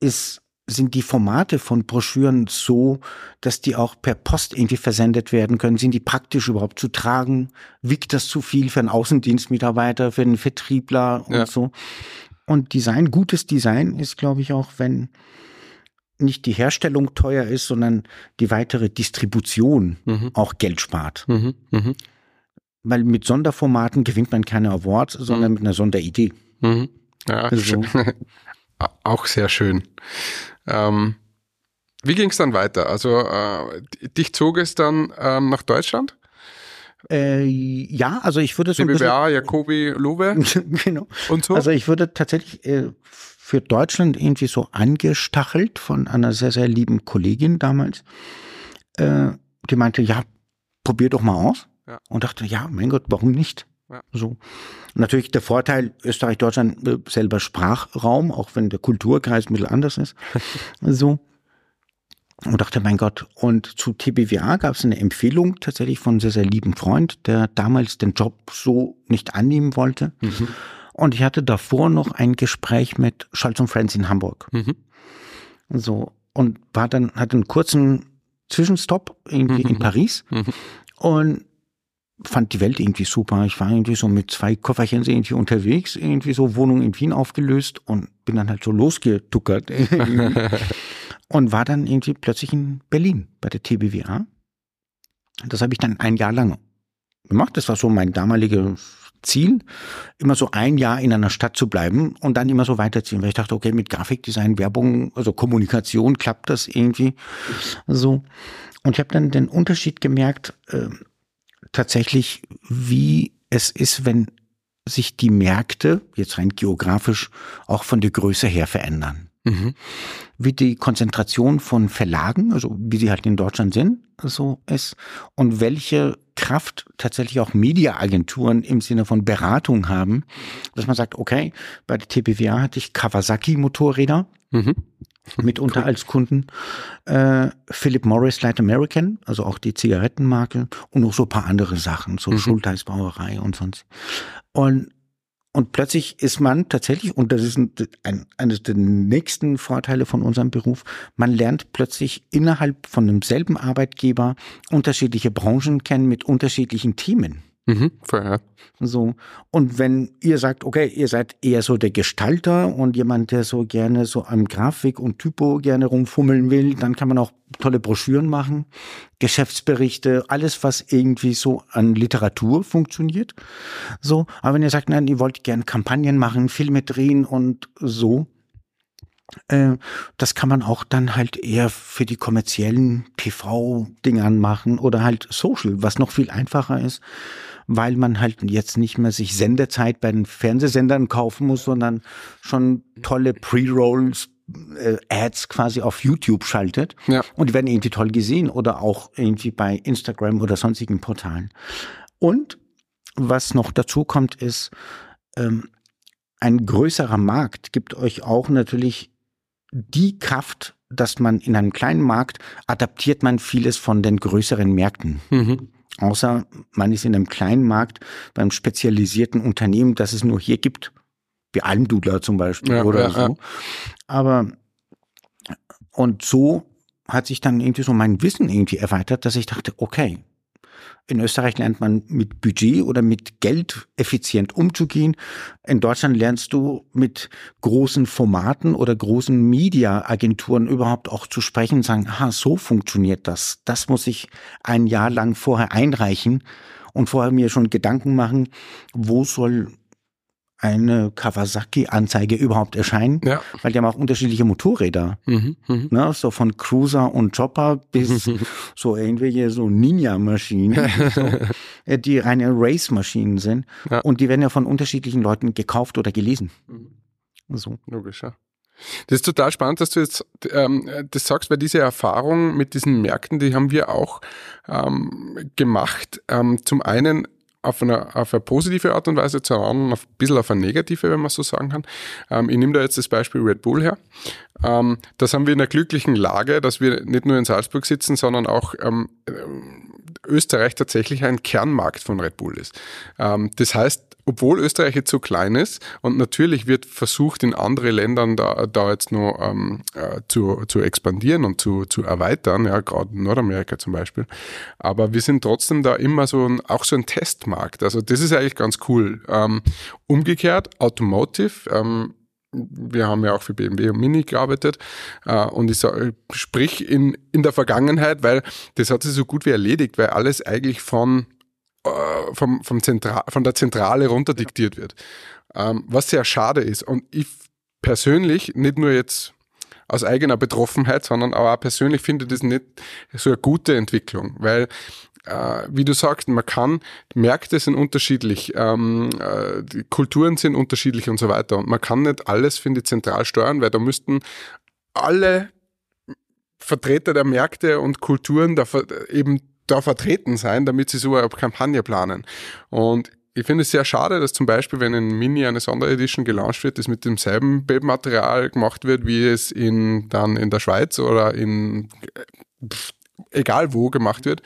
ist sind die Formate von Broschüren so, dass die auch per Post irgendwie versendet werden können? Sind die praktisch überhaupt zu tragen? Wiegt das zu viel für einen Außendienstmitarbeiter, für einen Vertriebler und ja. so? Und Design, gutes Design ist, glaube ich, auch, wenn nicht die Herstellung teuer ist, sondern die weitere Distribution mhm. auch Geld spart. Mhm. Mhm weil mit Sonderformaten gewinnt man keine Awards, sondern mhm. mit einer Sonderidee. Mhm. Ja, also. auch sehr schön. Ähm, wie ging es dann weiter? Also äh, dich zog es dann äh, nach Deutschland? Äh, ja, also ich würde so ein bisschen, Jacobi, Lobe. genau. Und so. Also ich würde tatsächlich äh, für Deutschland irgendwie so angestachelt von einer sehr, sehr lieben Kollegin damals. Äh, die meinte, ja, probier doch mal aus. Ja. Und dachte, ja, mein Gott, warum nicht? Ja. So. Natürlich der Vorteil, Österreich-Deutschland äh, selber Sprachraum, auch wenn der Kulturkreis ein bisschen anders ist. so. Und dachte, mein Gott, und zu TBWA gab es eine Empfehlung tatsächlich von einem sehr, sehr lieben Freund, der damals den Job so nicht annehmen wollte. Mhm. Und ich hatte davor noch ein Gespräch mit Scholz und Friends in Hamburg. Mhm. So. Und war dann, hatte einen kurzen Zwischenstopp irgendwie mhm. in Paris. Mhm. Und fand die Welt irgendwie super. Ich war irgendwie so mit zwei Kofferchen irgendwie unterwegs, irgendwie so Wohnung in Wien aufgelöst und bin dann halt so losgetuckert und war dann irgendwie plötzlich in Berlin bei der TBWA. Das habe ich dann ein Jahr lang gemacht. Das war so mein damaliges Ziel, immer so ein Jahr in einer Stadt zu bleiben und dann immer so weiterziehen, weil ich dachte, okay, mit Grafikdesign, Werbung, also Kommunikation klappt das irgendwie so. Und ich habe dann den Unterschied gemerkt, äh, tatsächlich, wie es ist, wenn sich die Märkte, jetzt rein geografisch, auch von der Größe her verändern. Mhm. Wie die Konzentration von Verlagen, also wie sie halt in Deutschland sind, so ist, und welche Kraft tatsächlich auch Mediaagenturen im Sinne von Beratung haben, dass man sagt, okay, bei der TBWA hatte ich Kawasaki Motorräder, mhm mitunter cool. als Kunden. Äh, Philip Morris Light American, also auch die Zigarettenmarke und noch so ein paar andere Sachen, so mhm. Schulteisbrauerei und sonst. Und und plötzlich ist man tatsächlich, und das ist ein, ein, eines der nächsten Vorteile von unserem Beruf, man lernt plötzlich innerhalb von demselben Arbeitgeber unterschiedliche Branchen kennen mit unterschiedlichen Themen. Mhm, vorher. So. Und wenn ihr sagt, okay, ihr seid eher so der Gestalter und jemand, der so gerne so am Grafik und Typo gerne rumfummeln will, dann kann man auch tolle Broschüren machen, Geschäftsberichte, alles, was irgendwie so an Literatur funktioniert. So. Aber wenn ihr sagt, nein, ihr wollt gerne Kampagnen machen, Filme drehen und so, das kann man auch dann halt eher für die kommerziellen TV-Dingern machen oder halt Social, was noch viel einfacher ist weil man halt jetzt nicht mehr sich Sendezeit bei den Fernsehsendern kaufen muss, sondern schon tolle Pre-Rolls, äh, Ads quasi auf YouTube schaltet. Ja. Und die werden irgendwie toll gesehen oder auch irgendwie bei Instagram oder sonstigen Portalen. Und was noch dazu kommt, ist, ähm, ein größerer Markt gibt euch auch natürlich die Kraft, dass man in einem kleinen Markt adaptiert man vieles von den größeren Märkten. Mhm. Außer man ist in einem kleinen Markt beim spezialisierten Unternehmen, das es nur hier gibt, wie Almdudler zum Beispiel ja, oder ja, so. Ja. Aber und so hat sich dann irgendwie so mein Wissen irgendwie erweitert, dass ich dachte, okay, in Österreich lernt man mit Budget oder mit Geld effizient umzugehen. In Deutschland lernst du mit großen Formaten oder großen Media-Agenturen überhaupt auch zu sprechen und sagen, aha, so funktioniert das. Das muss ich ein Jahr lang vorher einreichen und vorher mir schon Gedanken machen, wo soll eine Kawasaki-Anzeige überhaupt erscheinen, ja. weil die haben auch unterschiedliche Motorräder. Mhm, mh. ne, so von Cruiser und Chopper bis so irgendwelche so Ninja-Maschinen, so, äh, die reine Race-Maschinen sind. Ja. Und die werden ja von unterschiedlichen Leuten gekauft oder gelesen. Mhm. So. Logisch, ja. Das ist total spannend, dass du jetzt ähm, das sagst, weil diese Erfahrung mit diesen Märkten, die haben wir auch ähm, gemacht. Ähm, zum einen auf eine, auf eine positive Art und Weise, zu anderen auf, ein bisschen auf eine negative, wenn man so sagen kann. Ähm, ich nehme da jetzt das Beispiel Red Bull her. Ähm, das haben wir in einer glücklichen Lage, dass wir nicht nur in Salzburg sitzen, sondern auch ähm, Österreich tatsächlich ein Kernmarkt von Red Bull ist. Ähm, das heißt, obwohl Österreich jetzt so klein ist und natürlich wird versucht, in andere Ländern da, da jetzt nur ähm, äh, zu, zu expandieren und zu, zu erweitern, ja, gerade Nordamerika zum Beispiel. Aber wir sind trotzdem da immer so ein, auch so ein Testmarkt. Also das ist eigentlich ganz cool. Ähm, umgekehrt, Automotive, ähm, wir haben ja auch für BMW und Mini gearbeitet äh, und ich sag, sprich in, in der Vergangenheit, weil das hat sich so gut wie erledigt, weil alles eigentlich von äh, vom, vom Zentral, von der Zentrale runter diktiert wird. Ähm, was sehr schade ist. Und ich persönlich, nicht nur jetzt aus eigener Betroffenheit, sondern auch persönlich finde das nicht so eine gute Entwicklung, weil äh, wie du sagst, man kann, Märkte sind unterschiedlich, ähm, äh, die Kulturen sind unterschiedlich und so weiter. Und man kann nicht alles, finde ich, zentral steuern, weil da müssten alle Vertreter der Märkte und Kulturen da eben da vertreten sein, damit sie so eine Kampagne planen. Und ich finde es sehr schade, dass zum Beispiel, wenn ein Mini eine Sonderedition gelauncht wird, das mit demselben Bildmaterial gemacht wird, wie es in, dann in der Schweiz oder in pff, egal wo gemacht wird,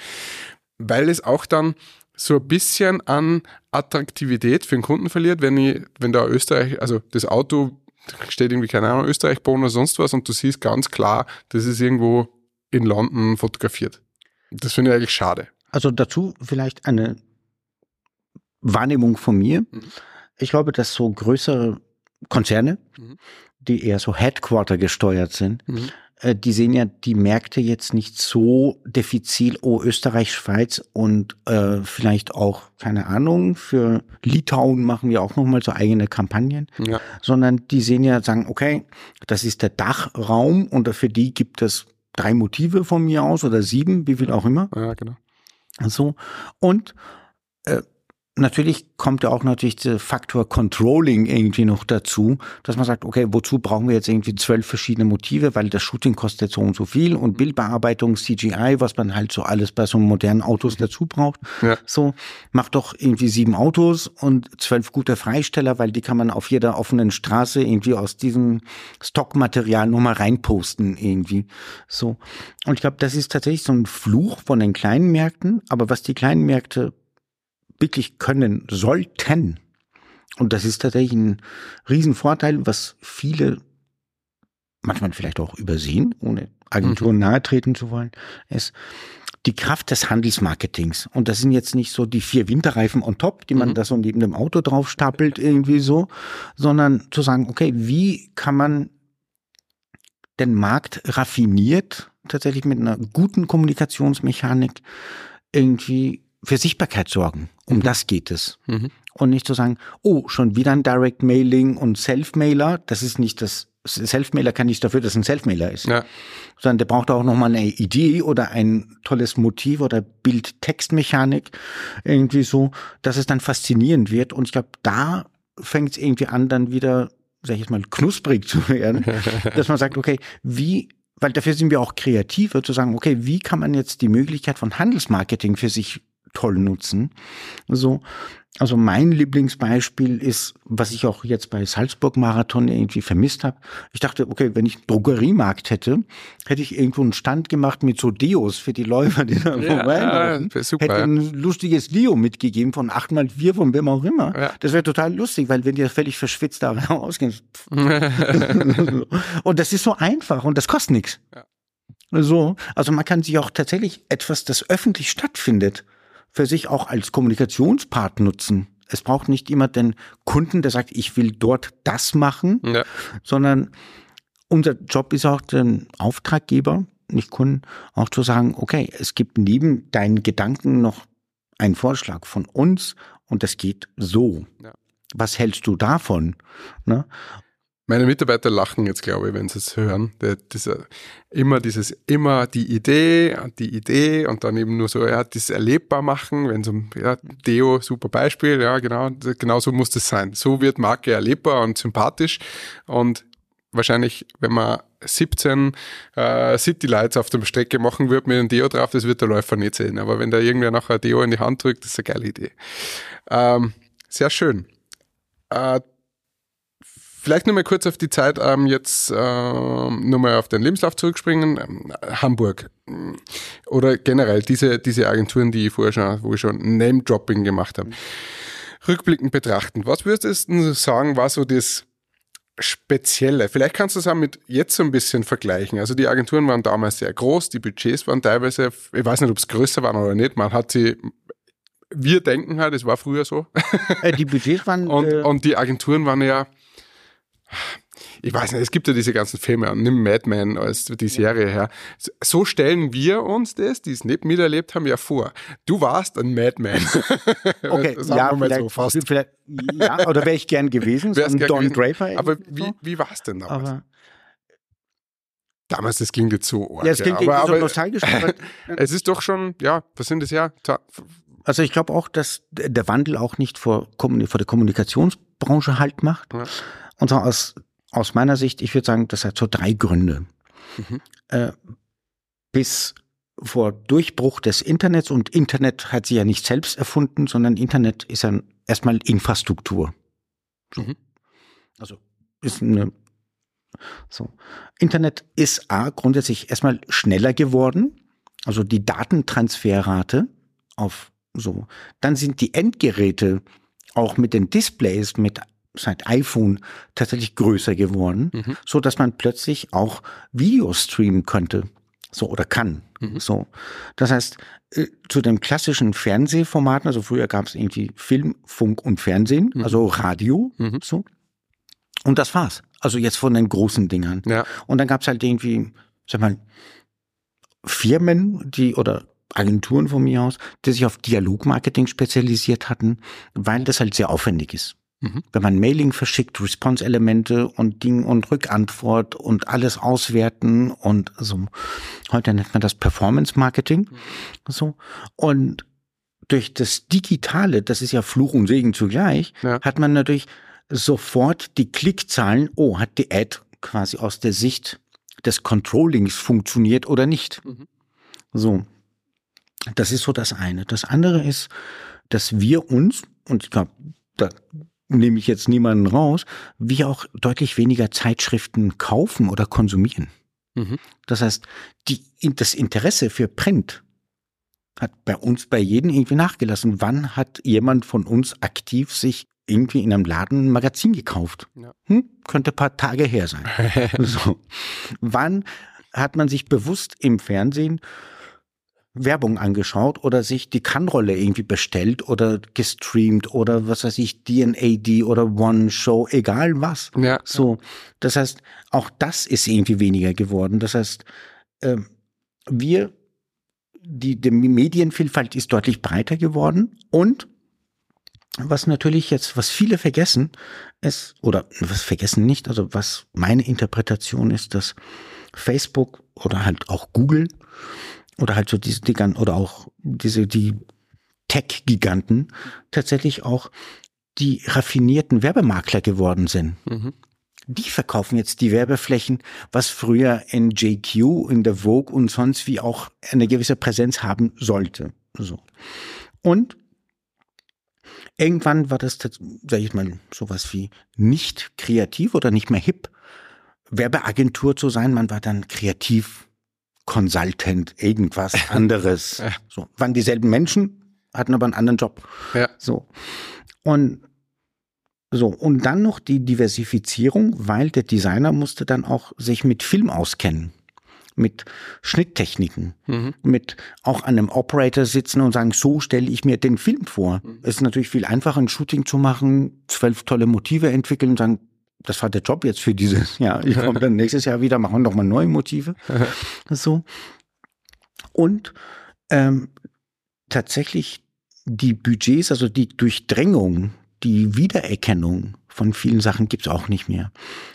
weil es auch dann so ein bisschen an Attraktivität für den Kunden verliert, wenn ich, wenn da Österreich, also das Auto steht irgendwie, keine Ahnung, Österreich-Bonn oder sonst was und du siehst ganz klar, das ist irgendwo in London fotografiert. Das finde ich eigentlich schade. Also dazu vielleicht eine Wahrnehmung von mir. Mhm. Ich glaube, dass so größere Konzerne, mhm. die eher so Headquarter gesteuert sind, mhm. Äh, die sehen ja die Märkte jetzt nicht so diffizil, oh, Österreich, Schweiz und äh, vielleicht auch, keine Ahnung, für Litauen machen wir auch nochmal so eigene Kampagnen, ja. sondern die sehen ja, sagen, okay, das ist der Dachraum und für die gibt es drei Motive von mir aus oder sieben, wie viel auch immer. Ja, genau. So. Und äh, natürlich kommt ja auch natürlich der Faktor Controlling irgendwie noch dazu, dass man sagt, okay, wozu brauchen wir jetzt irgendwie zwölf verschiedene Motive, weil das Shooting kostet so und so viel und Bildbearbeitung, CGI, was man halt so alles bei so modernen Autos dazu braucht. Ja. So, macht doch irgendwie sieben Autos und zwölf gute Freisteller, weil die kann man auf jeder offenen Straße irgendwie aus diesem Stockmaterial nochmal reinposten irgendwie. So. Und ich glaube, das ist tatsächlich so ein Fluch von den kleinen Märkten, aber was die kleinen Märkte wirklich können sollten. Und das ist tatsächlich ein Riesenvorteil, was viele manchmal vielleicht auch übersehen, ohne Agenturen mhm. nahe treten zu wollen, ist die Kraft des Handelsmarketings. Und das sind jetzt nicht so die vier Winterreifen on top, die man mhm. da so neben dem Auto drauf stapelt irgendwie so, sondern zu sagen, okay, wie kann man den Markt raffiniert, tatsächlich mit einer guten Kommunikationsmechanik irgendwie für Sichtbarkeit sorgen. Um mhm. das geht es. Mhm. Und nicht zu sagen, oh, schon wieder ein Direct Mailing und Self-Mailer. Das ist nicht das, Self-Mailer kann nicht dafür, dass ein Self-Mailer ist. Ja. Sondern der braucht auch nochmal eine Idee oder ein tolles Motiv oder Bild-Text-Mechanik. Irgendwie so, dass es dann faszinierend wird. Und ich glaube, da fängt es irgendwie an, dann wieder, sag ich jetzt mal, knusprig zu werden. dass man sagt, okay, wie weil dafür sind wir auch kreativer zu sagen, okay, wie kann man jetzt die Möglichkeit von Handelsmarketing für sich toll nutzen. So, also mein Lieblingsbeispiel ist, was ich auch jetzt bei Salzburg Marathon irgendwie vermisst habe. Ich dachte, okay, wenn ich einen Drogeriemarkt hätte, hätte ich irgendwo einen Stand gemacht mit so Deos für die Läufer, die da ja, vorbeilaufen. Ja, super, hätte ein lustiges Deo mitgegeben von achtmal vier von wem auch immer. Ja. Das wäre total lustig, weil wenn die völlig verschwitzt da rausgehen. und das ist so einfach und das kostet nichts. So, also man kann sich auch tatsächlich etwas, das öffentlich stattfindet, für sich auch als Kommunikationspart nutzen. Es braucht nicht immer den Kunden, der sagt, ich will dort das machen, ja. sondern unser Job ist auch den Auftraggeber, nicht Kunden, auch zu sagen, okay, es gibt neben deinen Gedanken noch einen Vorschlag von uns und das geht so. Ja. Was hältst du davon? Ne? Meine Mitarbeiter lachen jetzt, glaube ich, wenn sie es hören. Der, dieser, immer dieses, immer die Idee, die Idee und dann eben nur so, ja, das erlebbar machen, wenn so, ja, Deo, super Beispiel, ja, genau, genau so muss das sein. So wird Marke erlebbar und sympathisch und wahrscheinlich, wenn man 17 äh, City Lights auf der Strecke machen wird mit einem Deo drauf, das wird der Läufer nicht sehen. Aber wenn da irgendwer nachher Deo in die Hand drückt, das ist eine geile Idee. Ähm, sehr schön. Äh, Vielleicht nur mal kurz auf die Zeit ähm, jetzt äh, nur mal auf den Lebenslauf zurückspringen. Ähm, Hamburg oder generell diese, diese Agenturen, die ich vorher schon, wo ich schon Name-Dropping gemacht habe. Rückblickend betrachten, was würdest du sagen, war so das Spezielle? Vielleicht kannst du es auch mit jetzt so ein bisschen vergleichen. Also die Agenturen waren damals sehr groß, die Budgets waren teilweise, ich weiß nicht, ob es größer waren oder nicht, man hat sie wir denken halt, es war früher so. Äh, die Budgets waren. und, äh, und die Agenturen waren ja ich weiß nicht, es gibt ja diese ganzen Filme, nimm Madman als die Serie her. So stellen wir uns das, die es nicht miterlebt haben, ja vor. Du warst ein Madman. Okay, ja, vielleicht, so fast. Vielleicht, ja, oder wäre ich gern gewesen, so ein Don gewesen. Draper. Aber wie, wie war es denn damals? Aber Damals, das klingt jetzt so arg, Ja, es klingt ja, aber, so aber, nostalgisch. Aber, es ist doch schon, ja, was sind das ja? Also ich glaube auch, dass der Wandel auch nicht vor, vor der Kommunikationsbranche Halt macht. Ja. Und zwar aus aus meiner Sicht, ich würde sagen, das hat so drei Gründe. Mhm. Äh, bis vor Durchbruch des Internets und Internet hat sie ja nicht selbst erfunden, sondern Internet ist ja erstmal Infrastruktur. Mhm. Also ist eine so. Internet ist A grundsätzlich erstmal schneller geworden, also die Datentransferrate auf so. Dann sind die Endgeräte auch mit den Displays mit seit iPhone tatsächlich größer geworden, mhm. so dass man plötzlich auch Videos streamen könnte. So oder kann. Mhm. So. Das heißt, äh, zu den klassischen Fernsehformaten, also früher gab es irgendwie Film, Funk und Fernsehen, mhm. also Radio, mhm. so. Und das war's. Also jetzt von den großen Dingern. Ja. Und dann gab es halt irgendwie, sag mal, Firmen, die oder Agenturen von mir aus, die sich auf Dialogmarketing spezialisiert hatten, weil das halt sehr aufwendig ist. Mhm. Wenn man Mailing verschickt, Response-Elemente und Ding und Rückantwort und alles auswerten und so. Heute nennt man das Performance-Marketing. Mhm. So. Und durch das Digitale, das ist ja Fluch und Segen zugleich, ja. hat man natürlich sofort die Klickzahlen, oh, hat die Ad quasi aus der Sicht des Controllings funktioniert oder nicht. Mhm. So. Das ist so das eine. Das andere ist, dass wir uns, und ich glaube, da nehme ich jetzt niemanden raus, wir auch deutlich weniger Zeitschriften kaufen oder konsumieren. Mhm. Das heißt, die, das Interesse für Print hat bei uns, bei jedem irgendwie nachgelassen. Wann hat jemand von uns aktiv sich irgendwie in einem Laden ein Magazin gekauft? Ja. Hm? Könnte ein paar Tage her sein. so. Wann hat man sich bewusst im Fernsehen Werbung angeschaut oder sich die Kannrolle irgendwie bestellt oder gestreamt oder was weiß ich, DNAD oder One Show, egal was. Ja. So. Das heißt, auch das ist irgendwie weniger geworden. Das heißt, äh, wir, die, die Medienvielfalt ist deutlich breiter geworden und was natürlich jetzt, was viele vergessen, ist, oder was vergessen nicht, also was meine Interpretation ist, dass Facebook oder halt auch Google oder halt so diese Giganten oder auch diese, die Tech-Giganten tatsächlich auch die raffinierten Werbemakler geworden sind. Mhm. Die verkaufen jetzt die Werbeflächen, was früher in JQ, in der Vogue und sonst wie auch eine gewisse Präsenz haben sollte. So. Und irgendwann war das, sag ich mal, sowas wie nicht kreativ oder nicht mehr hip, Werbeagentur zu sein. Man war dann kreativ, Consultant, irgendwas anderes. ja. So, waren dieselben Menschen, hatten aber einen anderen Job. Ja. So. Und so, und dann noch die Diversifizierung, weil der Designer musste dann auch sich mit Film auskennen, mit Schnitttechniken, mhm. mit auch an einem Operator sitzen und sagen, so stelle ich mir den Film vor. Mhm. Es ist natürlich viel einfacher, ein Shooting zu machen, zwölf tolle Motive entwickeln und sagen, das war der Job jetzt für dieses Jahr. Ich komme dann nächstes Jahr wieder, machen noch mal neue Motive. so. Und ähm, tatsächlich die Budgets, also die Durchdrängung, die Wiedererkennung von vielen Sachen gibt's auch nicht mehr.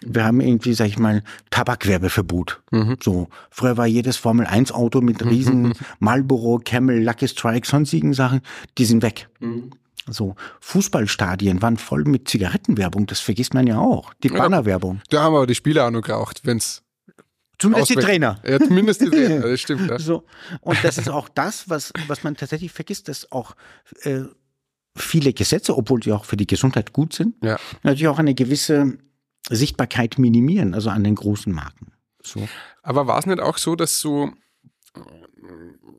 Wir haben irgendwie, sag ich mal, Tabakwerbeverbot. Mhm. So. Früher war jedes Formel 1 Auto mit riesen Marlboro, Camel, Lucky Strike, sonstigen Sachen, die sind weg. Mhm. So, Fußballstadien waren voll mit Zigarettenwerbung, das vergisst man ja auch. Die Bannerwerbung. Da haben aber die Spieler auch noch geraucht, wenn's Zumindest die Trainer. Ja, zumindest die Trainer, das stimmt. Ja. So. Und das ist auch das, was, was man tatsächlich vergisst, dass auch äh, viele Gesetze, obwohl die auch für die Gesundheit gut sind, ja. natürlich auch eine gewisse Sichtbarkeit minimieren, also an den großen Marken. So. Aber war es nicht auch so, dass so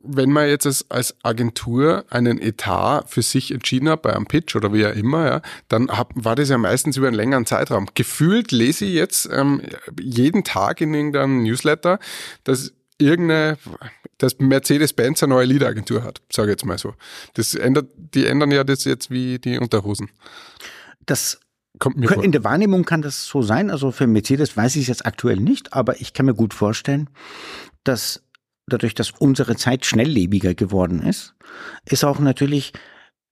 wenn man jetzt als, als Agentur einen Etat für sich entschieden hat, bei einem Pitch oder wie auch immer, ja, dann hab, war das ja meistens über einen längeren Zeitraum. Gefühlt lese ich jetzt ähm, jeden Tag in irgendeinem Newsletter, dass irgendeine, dass Mercedes-Benz eine neue Liederagentur hat, sage ich jetzt mal so. Das ändert, die ändern ja das jetzt wie die Unterhosen. Das Kommt mir vor. In der Wahrnehmung kann das so sein. Also für Mercedes weiß ich es jetzt aktuell nicht, aber ich kann mir gut vorstellen, dass dadurch, dass unsere Zeit schnelllebiger geworden ist, ist auch natürlich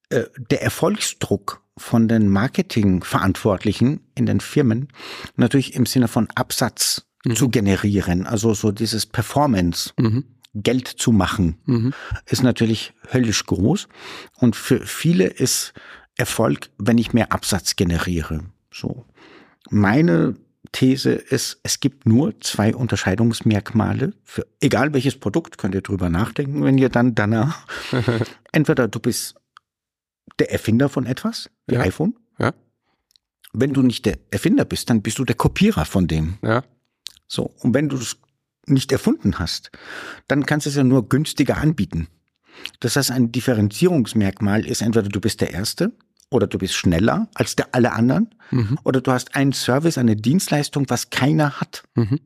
äh, der Erfolgsdruck von den Marketingverantwortlichen in den Firmen natürlich im Sinne von Absatz mhm. zu generieren, also so dieses Performance. Mhm. Geld zu machen, mhm. ist natürlich höllisch groß. Und für viele ist Erfolg, wenn ich mehr Absatz generiere. So. Meine These ist, es gibt nur zwei Unterscheidungsmerkmale für egal welches Produkt, könnt ihr drüber nachdenken, wenn ihr dann danach entweder du bist der Erfinder von etwas, wie ja. iPhone. Ja. Wenn du nicht der Erfinder bist, dann bist du der Kopierer von dem. Ja. So. Und wenn du es nicht erfunden hast, dann kannst du es ja nur günstiger anbieten. Das heißt, ein Differenzierungsmerkmal ist entweder du bist der Erste oder du bist schneller als der alle anderen mhm. oder du hast einen Service, eine Dienstleistung, was keiner hat. Mhm.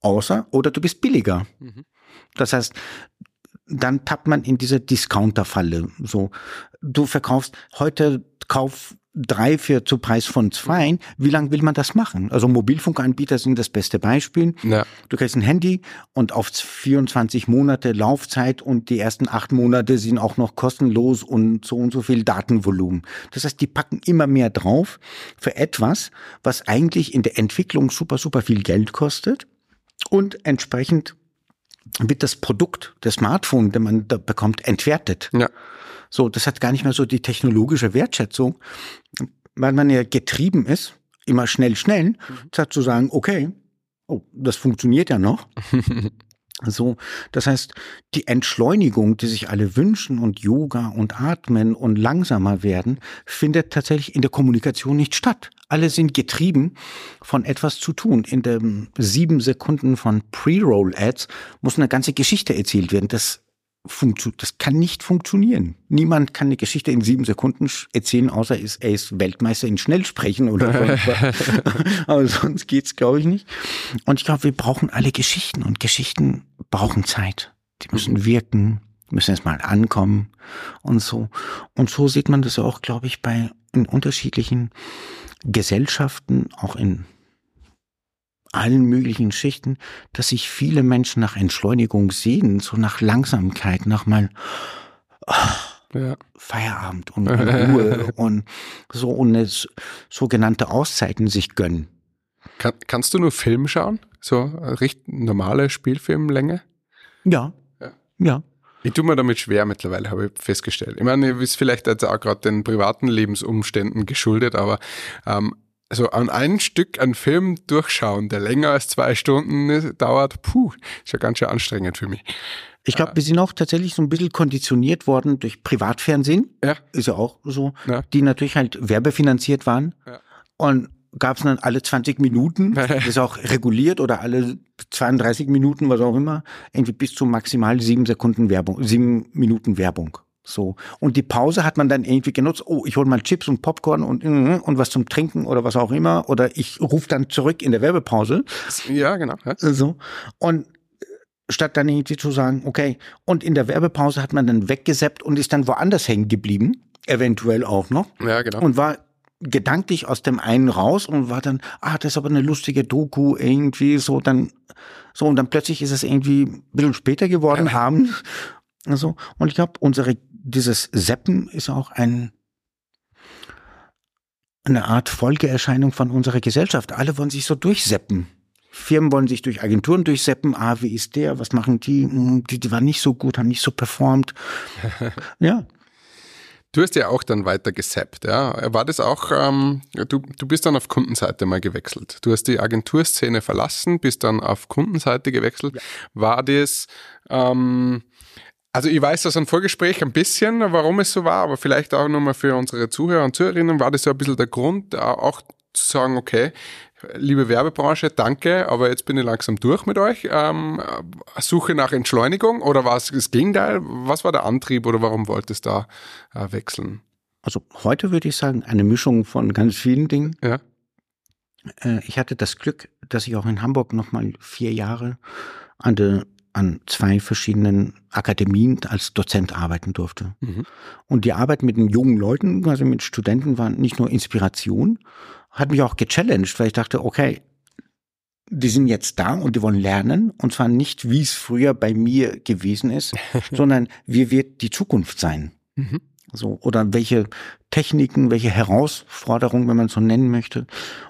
Außer oder du bist billiger. Mhm. Das heißt, dann tappt man in diese Discounter-Falle. So, du verkaufst heute kauf drei für zu Preis von zwei. Wie lange will man das machen? Also Mobilfunkanbieter sind das beste Beispiel. Ja. Du kriegst ein Handy und auf 24 Monate Laufzeit und die ersten acht Monate sind auch noch kostenlos und so und so viel Datenvolumen. Das heißt, die packen immer mehr drauf für etwas, was eigentlich in der Entwicklung super, super viel Geld kostet und entsprechend wird das Produkt, das Smartphone, den man da bekommt, entwertet. Ja. So, das hat gar nicht mehr so die technologische Wertschätzung, weil man ja getrieben ist, immer schnell, schnell, mhm. statt zu sagen, okay, oh, das funktioniert ja noch. So, das heißt, die Entschleunigung, die sich alle wünschen und Yoga und Atmen und langsamer werden, findet tatsächlich in der Kommunikation nicht statt. Alle sind getrieben von etwas zu tun. In den sieben Sekunden von Pre-Roll-Ads muss eine ganze Geschichte erzählt werden. Das das kann nicht funktionieren. Niemand kann eine Geschichte in sieben Sekunden erzählen, außer er ist Weltmeister in Schnellsprechen oder Aber sonst geht's, glaube ich, nicht. Und ich glaube, wir brauchen alle Geschichten und Geschichten brauchen Zeit. Die müssen mhm. wirken, müssen erst mal ankommen und so. Und so sieht man das auch, glaube ich, bei in unterschiedlichen Gesellschaften, auch in allen möglichen Schichten, dass sich viele Menschen nach Entschleunigung sehnen, so nach Langsamkeit, nach mal oh, ja. Feierabend und Ruhe und so und sogenannte Auszeiten sich gönnen. Kann, kannst du nur Film schauen? So recht normale Spielfilmlänge? Ja. Ja. ja. Ich tue mir damit schwer mittlerweile, habe ich festgestellt. Ich meine, ist vielleicht jetzt auch gerade den privaten Lebensumständen geschuldet, aber ähm, also an ein Stück einen Film durchschauen, der länger als zwei Stunden dauert, puh, ist ja ganz schön anstrengend für mich. Ich glaube, wir sind auch tatsächlich so ein bisschen konditioniert worden durch Privatfernsehen. Ja. Ist ja auch so. Ja. Die natürlich halt werbefinanziert waren. Ja. Und gab es dann alle 20 Minuten, das ist auch reguliert oder alle 32 Minuten, was auch immer, irgendwie bis zu maximal sieben Sekunden Werbung, sieben Minuten Werbung. So. Und die Pause hat man dann irgendwie genutzt, oh, ich hole mal Chips und Popcorn und, mm, und was zum Trinken oder was auch immer. Oder ich rufe dann zurück in der Werbepause. Ja, genau. Ja. So. Und statt dann irgendwie zu sagen, okay, und in der Werbepause hat man dann weggeseppt und ist dann woanders hängen geblieben, eventuell auch noch. Ja, genau. Und war gedanklich aus dem einen raus und war dann, ah, das ist aber eine lustige Doku, irgendwie so, dann, so, und dann plötzlich ist es irgendwie ein bisschen später geworden, ja. abends. Also, und ich glaube, unsere, dieses Seppen ist auch ein, eine Art Folgeerscheinung von unserer Gesellschaft. Alle wollen sich so durchseppen. Firmen wollen sich durch Agenturen durchseppen. Ah, wie ist der? Was machen die? Hm, die, die waren nicht so gut, haben nicht so performt. ja. Du hast ja auch dann weiter gesappt, ja. War das auch, ähm, du, du bist dann auf Kundenseite mal gewechselt. Du hast die Agenturszene verlassen, bist dann auf Kundenseite gewechselt. Ja. War das, ähm, also ich weiß aus einem Vorgespräch ein bisschen, warum es so war, aber vielleicht auch nochmal für unsere Zuhörer und Zuhörerinnen, war das so ein bisschen der Grund, auch zu sagen, okay, liebe Werbebranche, danke, aber jetzt bin ich langsam durch mit euch. Ähm, Suche nach Entschleunigung oder war es das Gegenteil? Was war der Antrieb oder warum wolltest du da äh, wechseln? Also heute würde ich sagen, eine Mischung von ganz vielen Dingen. Ja. Äh, ich hatte das Glück, dass ich auch in Hamburg nochmal vier Jahre an, de, an zwei verschiedenen Akademien als Dozent arbeiten durfte. Mhm. Und die Arbeit mit den jungen Leuten, also mit Studenten, war nicht nur Inspiration, hat mich auch gechallenged, weil ich dachte, okay, die sind jetzt da und die wollen lernen. Und zwar nicht, wie es früher bei mir gewesen ist, sondern wie wird die Zukunft sein. Mhm. So, oder welche Techniken, welche Herausforderungen, wenn man so nennen möchte,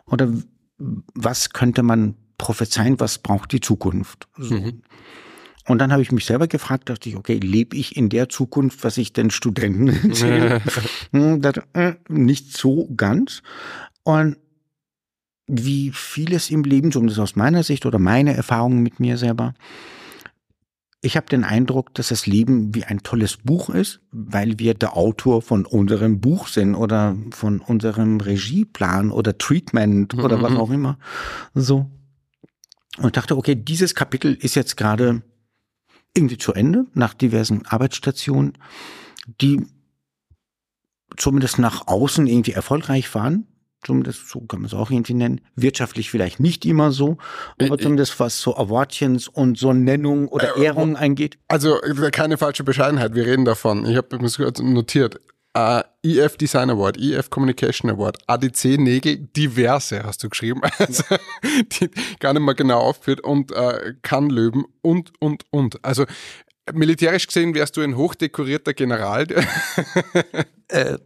oder was könnte man prophezeien, was braucht die Zukunft. So. Mhm. Und dann habe ich mich selber gefragt, dachte ich, okay, lebe ich in der Zukunft, was ich den Studenten erzähle? Hm, das, äh, nicht so ganz. Und wie vieles im Leben, zumindest aus meiner Sicht oder meine Erfahrungen mit mir selber, ich habe den Eindruck, dass das Leben wie ein tolles Buch ist, weil wir der Autor von unserem Buch sind oder von unserem Regieplan oder Treatment oder was mhm. auch immer. So. Und ich dachte, okay, dieses Kapitel ist jetzt gerade irgendwie zu Ende nach diversen Arbeitsstationen, die zumindest nach außen irgendwie erfolgreich waren zumindest so kann man es auch irgendwie nennen, wirtschaftlich vielleicht nicht immer so, aber äh, zumindest was so Awardchens und so Nennung oder äh, Ehrungen eingeht. Also keine falsche Bescheidenheit, wir reden davon. Ich habe es notiert. Uh, äh, EF Design Award, EF Communication Award, ADC Nägel, diverse hast du geschrieben, also, die gar nicht mehr genau aufführt und uh, kann Löwen und, und, und. Also Militärisch gesehen wärst du ein hochdekorierter General. äh,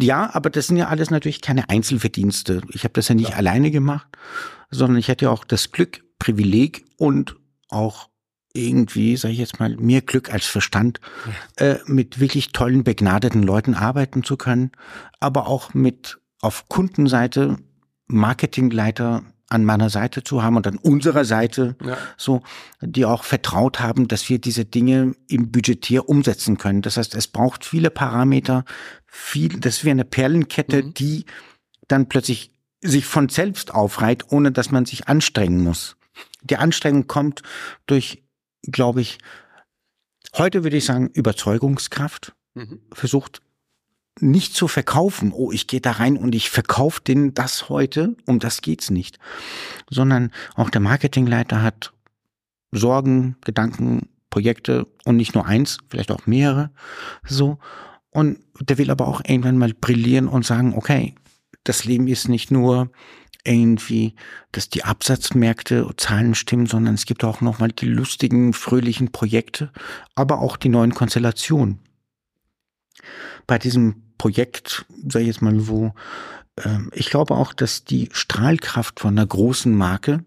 ja, aber das sind ja alles natürlich keine Einzelverdienste. Ich habe das ja nicht ja. alleine gemacht, sondern ich hatte ja auch das Glück, Privileg und auch irgendwie, sage ich jetzt mal, mehr Glück als Verstand, äh, mit wirklich tollen, begnadeten Leuten arbeiten zu können, aber auch mit auf Kundenseite Marketingleiter an meiner Seite zu haben und an unserer Seite ja. so, die auch vertraut haben, dass wir diese Dinge im Budgetier umsetzen können. Das heißt, es braucht viele Parameter, viel, das ist wie eine Perlenkette, mhm. die dann plötzlich sich von selbst aufreiht, ohne dass man sich anstrengen muss. Die Anstrengung kommt durch, glaube ich, heute würde ich sagen, Überzeugungskraft, mhm. versucht nicht zu verkaufen, oh, ich gehe da rein und ich verkaufe den das heute, um das geht's nicht, sondern auch der Marketingleiter hat Sorgen, Gedanken, Projekte und nicht nur eins, vielleicht auch mehrere, so. Und der will aber auch irgendwann mal brillieren und sagen, okay, das Leben ist nicht nur irgendwie, dass die Absatzmärkte Zahlen stimmen, sondern es gibt auch nochmal die lustigen, fröhlichen Projekte, aber auch die neuen Konstellationen. Bei diesem Projekt, sage ich jetzt mal, wo äh, ich glaube auch, dass die Strahlkraft von einer großen Marke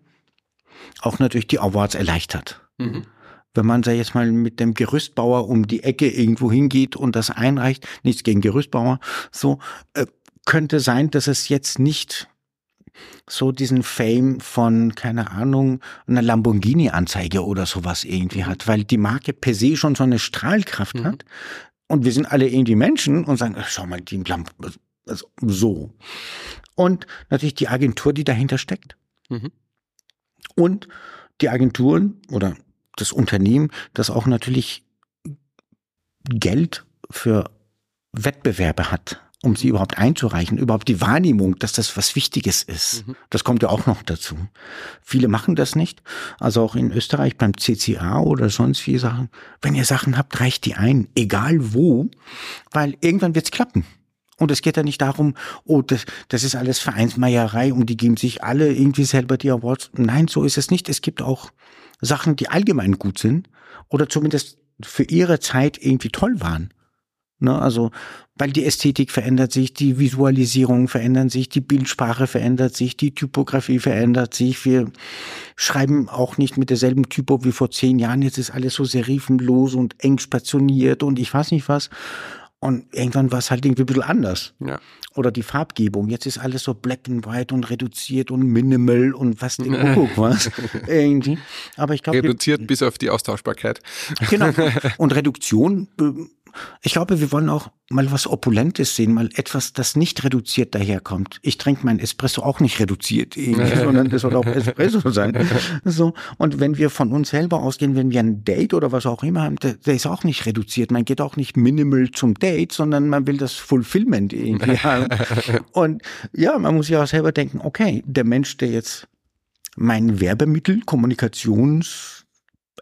auch natürlich die Awards erleichtert. Mhm. Wenn man, sag ich jetzt mal, mit dem Gerüstbauer um die Ecke irgendwo hingeht und das einreicht, nichts gegen Gerüstbauer, so, äh, könnte sein, dass es jetzt nicht so diesen Fame von, keine Ahnung, einer Lamborghini-Anzeige oder sowas irgendwie hat, weil die Marke per se schon so eine Strahlkraft mhm. hat. Und wir sind alle irgendwie Menschen und sagen, schau mal, die Lamp also so. Und natürlich die Agentur, die dahinter steckt. Mhm. Und die Agenturen oder das Unternehmen, das auch natürlich Geld für Wettbewerbe hat um sie überhaupt einzureichen, überhaupt die Wahrnehmung, dass das was Wichtiges ist. Mhm. Das kommt ja auch noch dazu. Viele machen das nicht. Also auch in Österreich beim CCA oder sonst wie Sachen. Wenn ihr Sachen habt, reicht die ein, egal wo, weil irgendwann wird's klappen. Und es geht ja nicht darum, oh, das, das ist alles Vereinsmeierei und die geben sich alle irgendwie selber die Awards. Nein, so ist es nicht. Es gibt auch Sachen, die allgemein gut sind oder zumindest für ihre Zeit irgendwie toll waren. Ne, also, weil die Ästhetik verändert sich, die Visualisierung verändern sich, die Bildsprache verändert sich, die Typografie verändert sich. Wir schreiben auch nicht mit derselben Typo wie vor zehn Jahren. Jetzt ist alles so serifenlos und eng stationiert und ich weiß nicht was. Und irgendwann war es halt irgendwie ein bisschen anders. Ja. Oder die Farbgebung. Jetzt ist alles so black and white und reduziert und minimal und was den Kuckuck was. irgendwie. Aber ich glaube. Reduziert bis auf die Austauschbarkeit. Genau. Und Reduktion äh, ich glaube, wir wollen auch mal was Opulentes sehen, mal etwas, das nicht reduziert daherkommt. Ich trinke mein Espresso auch nicht reduziert, sondern das soll auch Espresso sein. So. Und wenn wir von uns selber ausgehen, wenn wir ein Date oder was auch immer haben, der, der ist auch nicht reduziert. Man geht auch nicht minimal zum Date, sondern man will das Fulfillment irgendwie haben. Und ja, man muss ja auch selber denken, okay, der Mensch, der jetzt mein Werbemittel, Kommunikations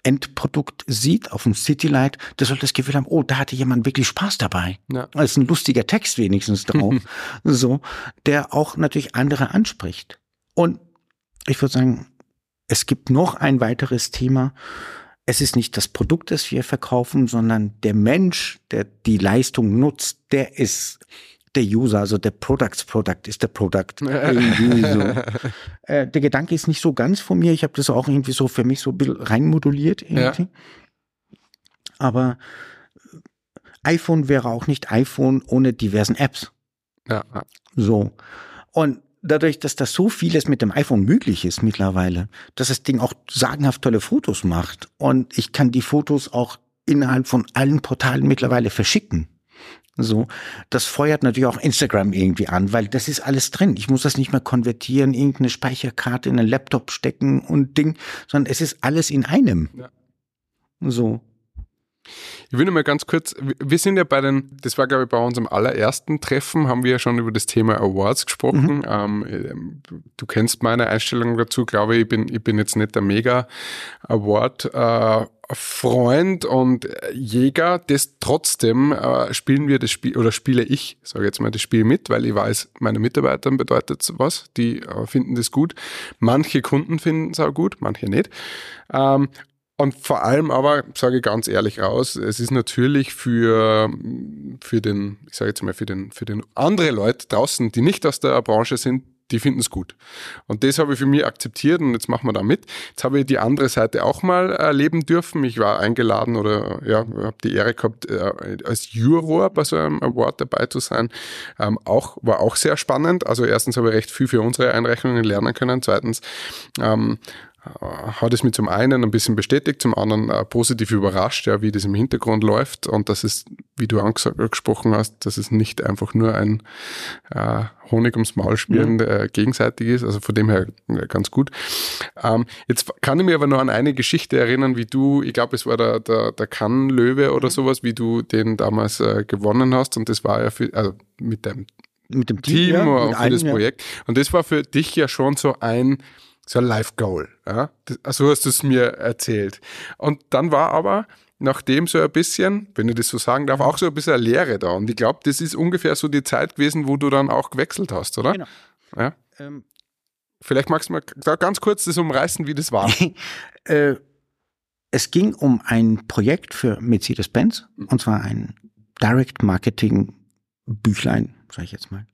Endprodukt sieht auf dem Citylight, der soll das Gefühl haben, oh, da hatte jemand wirklich Spaß dabei. Ja. Da ist ein lustiger Text wenigstens drauf. so, der auch natürlich andere anspricht. Und ich würde sagen, es gibt noch ein weiteres Thema. Es ist nicht das Produkt, das wir verkaufen, sondern der Mensch, der die Leistung nutzt, der ist der User, also der Products Product ist der Product. Irgendwie so. äh, der Gedanke ist nicht so ganz von mir. Ich habe das auch irgendwie so für mich so ein bisschen reinmoduliert. Irgendwie. Ja. Aber iPhone wäre auch nicht iPhone ohne diversen Apps. Ja. So. Und dadurch, dass das so vieles mit dem iPhone möglich ist mittlerweile, dass das Ding auch sagenhaft tolle Fotos macht und ich kann die Fotos auch innerhalb von allen Portalen mittlerweile verschicken. So, das feuert natürlich auch Instagram irgendwie an, weil das ist alles drin. Ich muss das nicht mehr konvertieren, irgendeine Speicherkarte in einen Laptop stecken und Ding, sondern es ist alles in einem. Ja. So. Ich will nur mal ganz kurz, wir sind ja bei den, das war glaube ich bei unserem allerersten Treffen, haben wir ja schon über das Thema Awards gesprochen. Mhm. Ähm, du kennst meine Einstellung dazu, glaube ich, ich bin, ich bin jetzt nicht der mega Award äh, Freund und Jäger, das trotzdem äh, spielen wir das Spiel oder spiele ich, sage jetzt mal das Spiel mit, weil ich weiß, meine Mitarbeitern bedeutet was, die äh, finden das gut. Manche Kunden finden es auch gut, manche nicht. Ähm, und vor allem aber, sage ich ganz ehrlich raus, es ist natürlich für, für den, ich sage jetzt mal, für den, für den andere Leute draußen, die nicht aus der Branche sind, die finden es gut. Und das habe ich für mich akzeptiert und jetzt machen wir da mit. Jetzt habe ich die andere Seite auch mal erleben dürfen. Ich war eingeladen oder ja, habe die Ehre gehabt, äh, als Juror bei so einem Award dabei zu sein. Ähm, auch, war auch sehr spannend. Also erstens habe ich recht viel für unsere Einrechnungen lernen können. Zweitens ähm, hat es mich zum einen ein bisschen bestätigt, zum anderen äh, positiv überrascht, ja, wie das im Hintergrund läuft und dass es, wie du angesprochen hast, dass es nicht einfach nur ein äh, Honig ums Maul spielen ja. äh, gegenseitig ist, also von dem her äh, ganz gut. Ähm, jetzt kann ich mir aber noch an eine Geschichte erinnern, wie du, ich glaube, es war der, der, der Kann-Löwe oder mhm. sowas, wie du den damals äh, gewonnen hast und das war ja für, also mit dem mit dem Team, Team ja, für einem, das Projekt. Und das war für dich ja schon so ein so ein Life-Goal. Ja? So hast du es mir erzählt. Und dann war aber nachdem so ein bisschen, wenn ich das so sagen darf, auch so ein bisschen eine Lehre da. Und ich glaube, das ist ungefähr so die Zeit gewesen, wo du dann auch gewechselt hast, oder? Genau. Ja? Ähm, Vielleicht magst du mal da ganz kurz das umreißen, wie das war. äh, es ging um ein Projekt für Mercedes-Benz, und zwar ein Direct Marketing Büchlein, sage ich jetzt mal.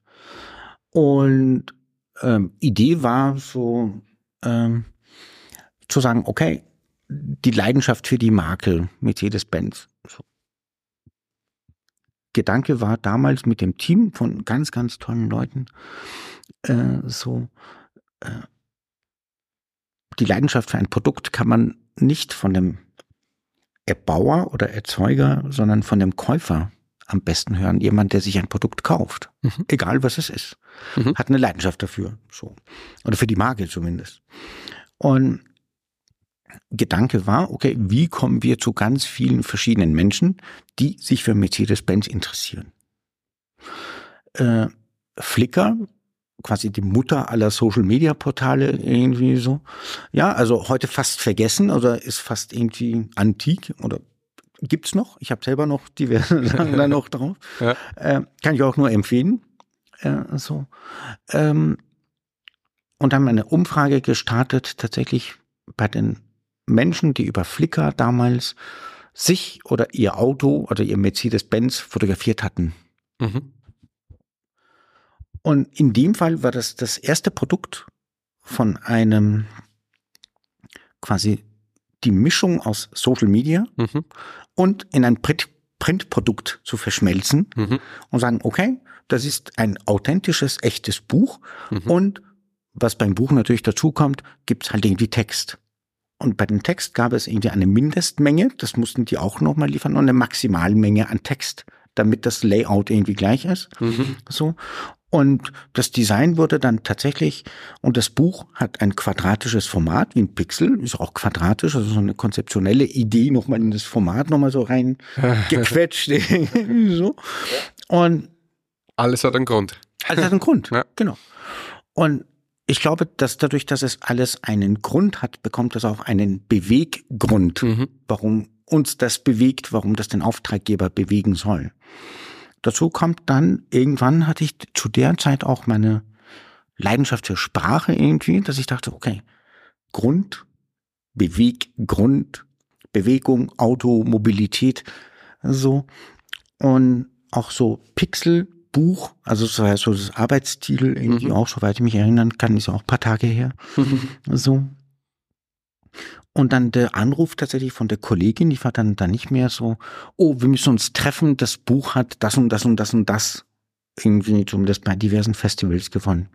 Und ähm, Idee war so, ähm, zu sagen, okay, die Leidenschaft für die Marke Mercedes-Benz. So. Gedanke war damals mit dem Team von ganz, ganz tollen Leuten, äh, so, äh, die Leidenschaft für ein Produkt kann man nicht von dem Erbauer oder Erzeuger, sondern von dem Käufer am besten hören. Jemand, der sich ein Produkt kauft, mhm. egal was es ist, mhm. hat eine Leidenschaft dafür, so oder für die Marke zumindest. Und Gedanke war, okay, wie kommen wir zu ganz vielen verschiedenen Menschen, die sich für Mercedes-Benz interessieren? Äh, Flickr, quasi die Mutter aller Social-Media-Portale irgendwie so. Ja, also heute fast vergessen oder ist fast irgendwie antik oder gibt's noch. Ich habe selber noch diverse Sachen da noch drauf. Ja. Äh, kann ich auch nur empfehlen. Äh, so. Ähm, und haben eine Umfrage gestartet, tatsächlich bei den Menschen, die über Flickr damals sich oder ihr Auto oder ihr Mercedes-Benz fotografiert hatten. Mhm. Und in dem Fall war das das erste Produkt von einem quasi die Mischung aus Social Media mhm. Und in ein Printprodukt zu verschmelzen mhm. und sagen, okay, das ist ein authentisches, echtes Buch mhm. und was beim Buch natürlich dazu kommt, gibt's halt irgendwie Text. Und bei dem Text gab es irgendwie eine Mindestmenge, das mussten die auch nochmal liefern, und eine Maximalmenge an Text, damit das Layout irgendwie gleich ist. Mhm. So. Und das Design wurde dann tatsächlich, und das Buch hat ein quadratisches Format, wie ein Pixel, ist auch quadratisch, also so eine konzeptionelle Idee nochmal in das Format nochmal so rein gequetscht. so. Und alles hat einen Grund. Alles hat einen Grund, ja. genau. Und ich glaube, dass dadurch, dass es alles einen Grund hat, bekommt es auch einen Beweggrund, mhm. warum uns das bewegt, warum das den Auftraggeber bewegen soll. Dazu kommt dann, irgendwann hatte ich zu der Zeit auch meine Leidenschaft für Sprache irgendwie, dass ich dachte, okay, Grund, Beweggrund, Bewegung, Auto, Mobilität, so. Und auch so Pixel, Buch, also so, so das Arbeitstitel irgendwie mhm. auch, soweit ich mich erinnern kann, ist ja auch ein paar Tage her. Mhm. So. Und dann der Anruf tatsächlich von der Kollegin, die war dann, dann nicht mehr so, oh, wir müssen uns treffen, das Buch hat das und das und das und das irgendwie zumindest bei diversen Festivals gewonnen.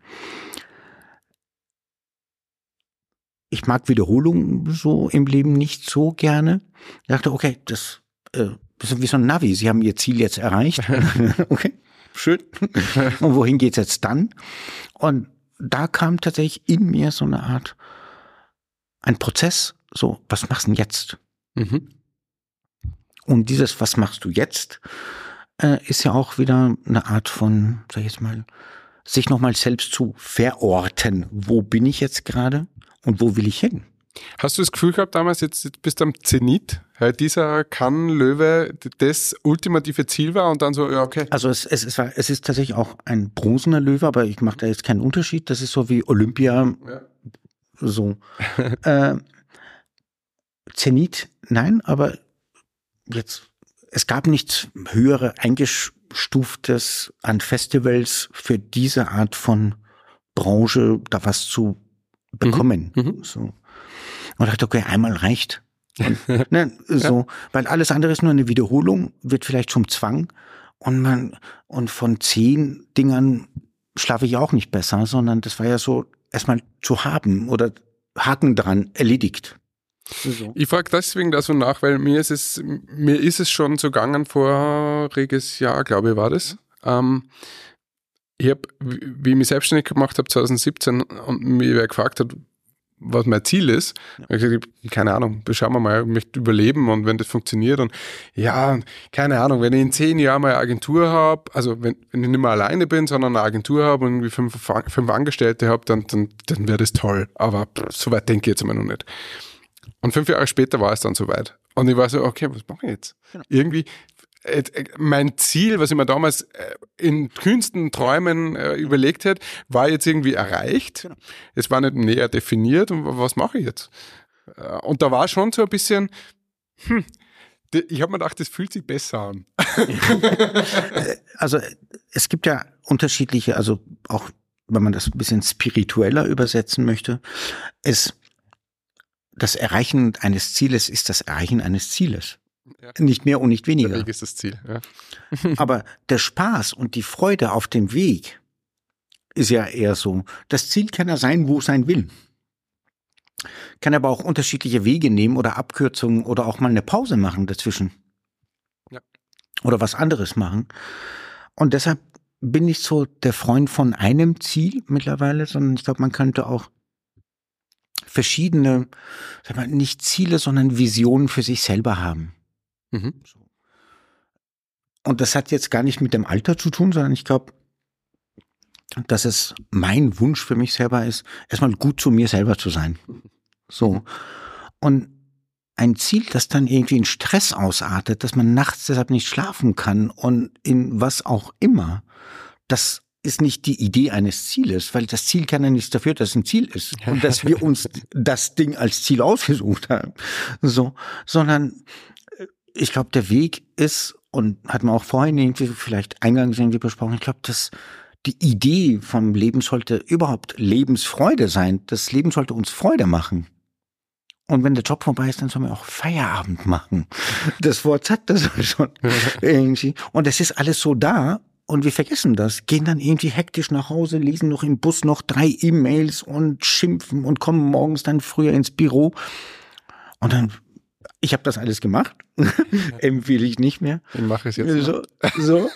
Ich mag Wiederholungen so im Leben nicht so gerne. Ich dachte, okay, das äh, ist wie so ein Navi. Sie haben ihr Ziel jetzt erreicht. okay schön. Und wohin geht's jetzt dann? Und da kam tatsächlich in mir so eine Art, ein Prozess, so, was machst du denn jetzt? Mhm. Und dieses, was machst du jetzt, äh, ist ja auch wieder eine Art von, sag ich jetzt mal, sich nochmal selbst zu verorten. Wo bin ich jetzt gerade und wo will ich hin? Hast du das Gefühl gehabt damals, jetzt bist du am Zenit, weil dieser Kann-Löwe das ultimative Ziel war und dann so, ja, okay. Also es, es, es, war, es ist tatsächlich auch ein bronzener Löwe, aber ich mache da jetzt keinen Unterschied. Das ist so wie Olympia, ja. so. äh, Zenit, nein, aber jetzt, es gab nichts höhere eingestuftes an Festivals für diese Art von Branche, da was zu bekommen. Mhm. Mhm. So. Und dachte, okay, einmal reicht. Und, ne, so, ja. weil alles andere ist nur eine Wiederholung, wird vielleicht zum Zwang. Und man, und von zehn Dingern schlafe ich auch nicht besser, sondern das war ja so erstmal zu haben oder Haken dran, erledigt. So. Ich frage deswegen da so nach, weil mir ist es, mir ist es schon so gegangen voriges Jahr, glaube ich, war das. Ähm, ich habe, wie ich mich selbstständig gemacht habe 2017 und mir wer gefragt hat, was mein Ziel ist. Ja. Ich gesagt, keine Ahnung, schauen wir mal, ich möchte überleben und wenn das funktioniert und ja, keine Ahnung, wenn ich in zehn Jahren mal eine Agentur habe, also wenn, wenn ich nicht mehr alleine bin, sondern eine Agentur habe und irgendwie fünf, fünf Angestellte habe, dann, dann, dann wäre das toll. Aber pff, so weit denke ich jetzt immer noch nicht. Und fünf Jahre später war es dann soweit. Und ich war so, okay, was mache ich jetzt? Genau. Irgendwie äh, äh, mein Ziel, was ich mir damals äh, in kühnsten Träumen überlegt hätte, war jetzt irgendwie erreicht. Genau. Es war nicht näher definiert und was mache ich jetzt? Und da war schon so ein bisschen, hm, ich habe mir gedacht, das fühlt sich besser an. also es gibt ja unterschiedliche, also auch wenn man das ein bisschen spiritueller übersetzen möchte, ist das Erreichen eines Zieles ist das Erreichen eines Zieles. Ja. Nicht mehr und nicht weniger. Der Weg ist das Ziel. Ja. Aber der Spaß und die Freude auf dem Weg ist ja eher so. Das Ziel kann ja sein, wo es sein will. Kann aber auch unterschiedliche Wege nehmen oder Abkürzungen oder auch mal eine Pause machen dazwischen. Ja. Oder was anderes machen. Und deshalb bin ich so der Freund von einem Ziel mittlerweile, sondern ich glaube, man könnte auch verschiedene, sag mal, nicht Ziele, sondern Visionen für sich selber haben. Mhm. Und das hat jetzt gar nicht mit dem Alter zu tun, sondern ich glaube, dass es mein Wunsch für mich selber ist, erstmal gut zu mir selber zu sein. So. Und ein Ziel, das dann irgendwie in Stress ausartet, dass man nachts deshalb nicht schlafen kann und in was auch immer, das ist nicht die Idee eines Zieles, weil das Ziel kann ja nichts dafür, dass es ein Ziel ist und dass wir uns das Ding als Ziel ausgesucht haben. So, sondern äh, ich glaube, der Weg ist und hat man auch vorhin irgendwie vielleicht eingangs irgendwie besprochen. Ich glaube, dass die Idee vom Leben sollte überhaupt Lebensfreude sein. Das Leben sollte uns Freude machen. Und wenn der Job vorbei ist, dann sollen wir auch Feierabend machen. Das Wort sagt das schon irgendwie. Und es ist alles so da und wir vergessen das, gehen dann irgendwie hektisch nach Hause, lesen noch im Bus noch drei E-Mails und schimpfen und kommen morgens dann früher ins Büro. Und dann, ich habe das alles gemacht, empfehle ich nicht mehr. Ich mache es jetzt. So, so.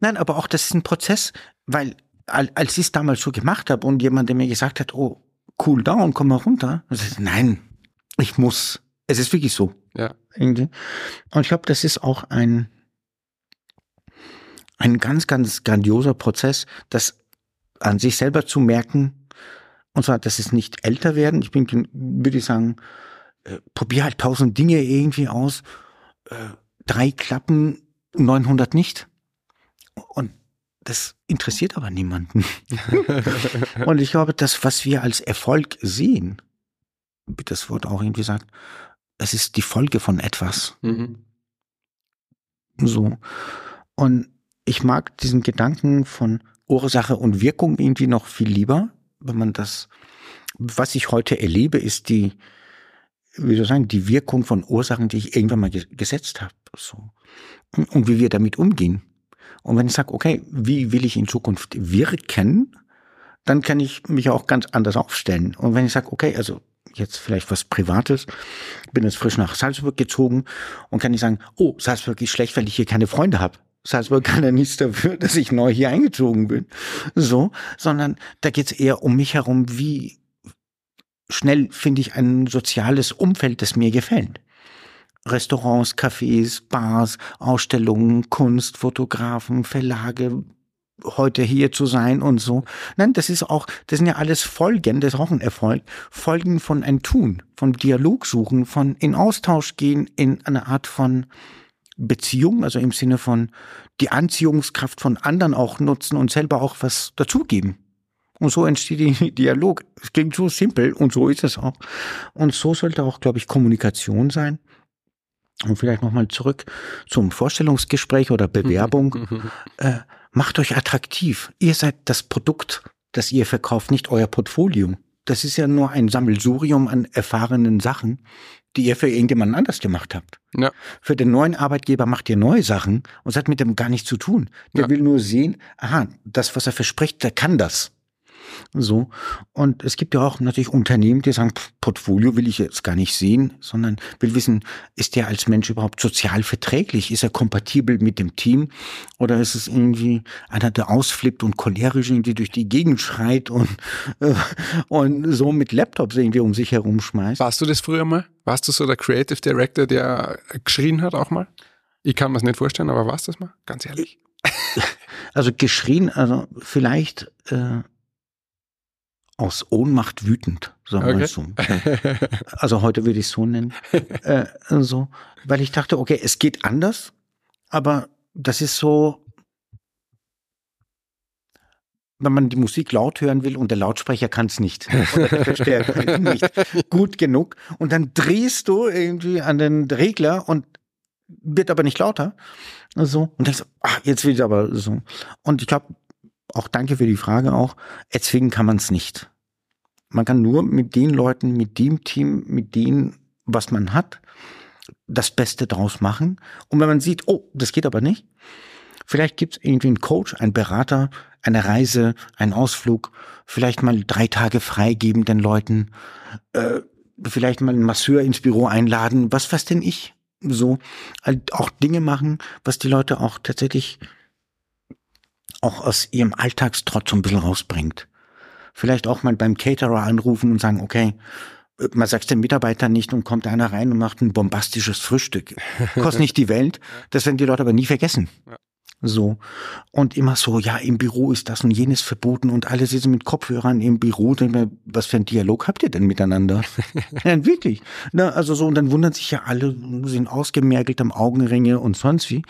Nein, aber auch das ist ein Prozess, weil als ich es damals so gemacht habe und jemand, der mir gesagt hat, oh, cool down, komm mal runter. Also, nein, ich muss. Es ist wirklich so. Ja. Und ich glaube, das ist auch ein, ein ganz, ganz grandioser Prozess, das an sich selber zu merken. Und zwar, dass es nicht älter werden. Ich bin, würde ich sagen, äh, probier halt tausend Dinge irgendwie aus. Äh, drei klappen, 900 nicht. Und das interessiert aber niemanden. und ich glaube, das, was wir als Erfolg sehen, wie das Wort auch irgendwie sagt, es ist die Folge von etwas. Mhm. So. Und ich mag diesen Gedanken von Ursache und Wirkung irgendwie noch viel lieber, wenn man das, was ich heute erlebe, ist die, wie soll ich sagen, die Wirkung von Ursachen, die ich irgendwann mal gesetzt habe. So. Und wie wir damit umgehen. Und wenn ich sage, okay, wie will ich in Zukunft wirken, dann kann ich mich auch ganz anders aufstellen. Und wenn ich sage, okay, also jetzt vielleicht was Privates, bin jetzt frisch nach Salzburg gezogen und kann ich sagen, oh, Salzburg ist schlecht, weil ich hier keine Freunde habe. Salzburg kann ja nichts dafür, dass ich neu hier eingezogen bin. So, sondern da geht es eher um mich herum, wie schnell finde ich ein soziales Umfeld, das mir gefällt. Restaurants, Cafés, Bars, Ausstellungen, Kunst, Fotografen, Verlage, heute hier zu sein und so. Nein, das ist auch, das sind ja alles Folgen, das ist auch ein Erfolg. Folgen von ein Tun, von Dialog suchen, von in Austausch gehen, in eine Art von Beziehung, also im Sinne von die Anziehungskraft von anderen auch nutzen und selber auch was dazugeben. Und so entsteht die Dialog. Es klingt so simpel und so ist es auch. Und so sollte auch, glaube ich, Kommunikation sein. Und vielleicht nochmal zurück zum Vorstellungsgespräch oder Bewerbung. äh, macht euch attraktiv. Ihr seid das Produkt, das ihr verkauft, nicht euer Portfolio. Das ist ja nur ein Sammelsurium an erfahrenen Sachen, die ihr für irgendjemanden anders gemacht habt. Ja. Für den neuen Arbeitgeber macht ihr neue Sachen und es hat mit dem gar nichts zu tun. Der ja. will nur sehen, aha, das, was er verspricht, der kann das. So. Und es gibt ja auch natürlich Unternehmen, die sagen, Portfolio will ich jetzt gar nicht sehen, sondern will wissen, ist der als Mensch überhaupt sozial verträglich? Ist er kompatibel mit dem Team? Oder ist es irgendwie einer, der ausflippt und cholerisch irgendwie durch die Gegend schreit und, äh, und so mit Laptops irgendwie um sich herum schmeißt? Warst du das früher mal? Warst du so der Creative Director, der geschrien hat auch mal? Ich kann mir das nicht vorstellen, aber warst du das mal? Ganz ehrlich. Also geschrien, also vielleicht äh, aus Ohnmacht wütend, sagen wir okay. so. Also heute würde ich es so nennen. äh, so, weil ich dachte, okay, es geht anders, aber das ist so, wenn man die Musik laut hören will und der Lautsprecher kann es nicht. Oder der Verstärker nicht gut genug. Und dann drehst du irgendwie an den Regler und wird aber nicht lauter. So. Und denkst, ach, jetzt wird es aber so. Und ich glaube, auch danke für die Frage auch. Erzwingen kann man es nicht. Man kann nur mit den Leuten, mit dem Team, mit denen, was man hat, das Beste draus machen. Und wenn man sieht, oh, das geht aber nicht, vielleicht gibt es irgendwie einen Coach, einen Berater, eine Reise, ein Ausflug, vielleicht mal drei Tage freigeben den Leuten, äh, vielleicht mal einen Masseur ins Büro einladen, was was denn ich? So, halt auch Dinge machen, was die Leute auch tatsächlich auch aus ihrem Alltagstrott so ein bisschen rausbringt. Vielleicht auch mal beim Caterer anrufen und sagen, okay, man sagt den Mitarbeitern nicht und kommt einer rein und macht ein bombastisches Frühstück. Kostet nicht die Welt, das werden die Leute aber nie vergessen. So. Und immer so, ja, im Büro ist das und jenes verboten und alle sitzen mit Kopfhörern im Büro. Was für ein Dialog habt ihr denn miteinander? ja, wirklich. Na, also so, und dann wundern sich ja alle, sind ausgemergelt am Augenringe und sonst wie.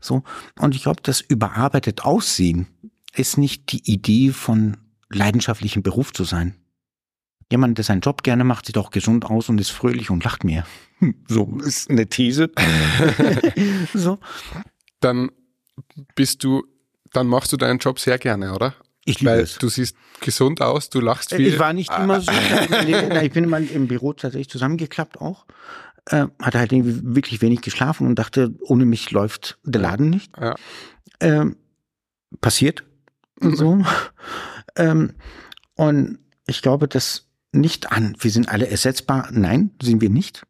So. Und ich glaube, das überarbeitet Aussehen ist nicht die Idee von leidenschaftlichem Beruf zu sein. Jemand, der seinen Job gerne macht, sieht auch gesund aus und ist fröhlich und lacht mehr. So ist eine These. so. Dann bist du, dann machst du deinen Job sehr gerne, oder? Ich liebe Weil es. Du siehst gesund aus, du lachst viel. Ich war nicht immer so. ich bin mal im Büro tatsächlich zusammengeklappt auch. Äh, hatte halt irgendwie wirklich wenig geschlafen und dachte, ohne mich läuft der Laden nicht. Ja. Ähm, passiert. Und so. ähm, und ich glaube, dass nicht an, wir sind alle ersetzbar. Nein, sind wir nicht.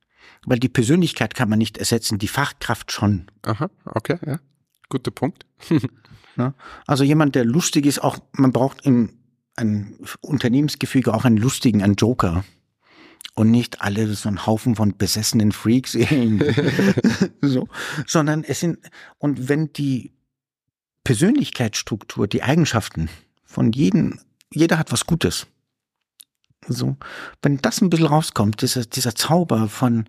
Weil die Persönlichkeit kann man nicht ersetzen, die Fachkraft schon. Aha, okay, ja. Guter Punkt. ja, also jemand, der lustig ist, auch, man braucht im ein Unternehmensgefüge auch einen lustigen, einen Joker. Und nicht alle so ein Haufen von besessenen Freaks, so, sondern es sind, und wenn die Persönlichkeitsstruktur, die Eigenschaften von jedem, jeder hat was Gutes. So, wenn das ein bisschen rauskommt, dieser, dieser Zauber von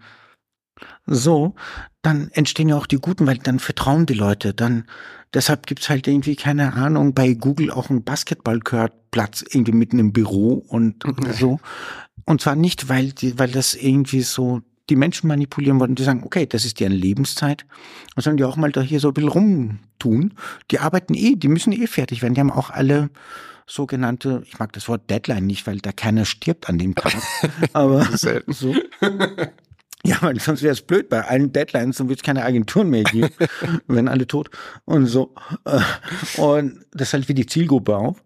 so, dann entstehen ja auch die guten, weil dann vertrauen die Leute. Dann, deshalb gibt's halt irgendwie, keine Ahnung, bei Google auch einen Basketballplatz irgendwie mitten im Büro und okay. so. Und zwar nicht, weil die, weil das irgendwie so die Menschen manipulieren wollen, die sagen, okay, das ist deren Lebenszeit, sondern die auch mal da hier so ein bisschen rumtun. Die arbeiten eh, die müssen eh fertig werden. Die haben auch alle sogenannte, ich mag das Wort Deadline nicht, weil da keiner stirbt an dem Tag. aber so. Ja, weil sonst wäre es blöd bei allen Deadlines und wird es keine Agenturen mehr geben, wenn alle tot und so. Äh, und das halt wie die Zielgruppe auch.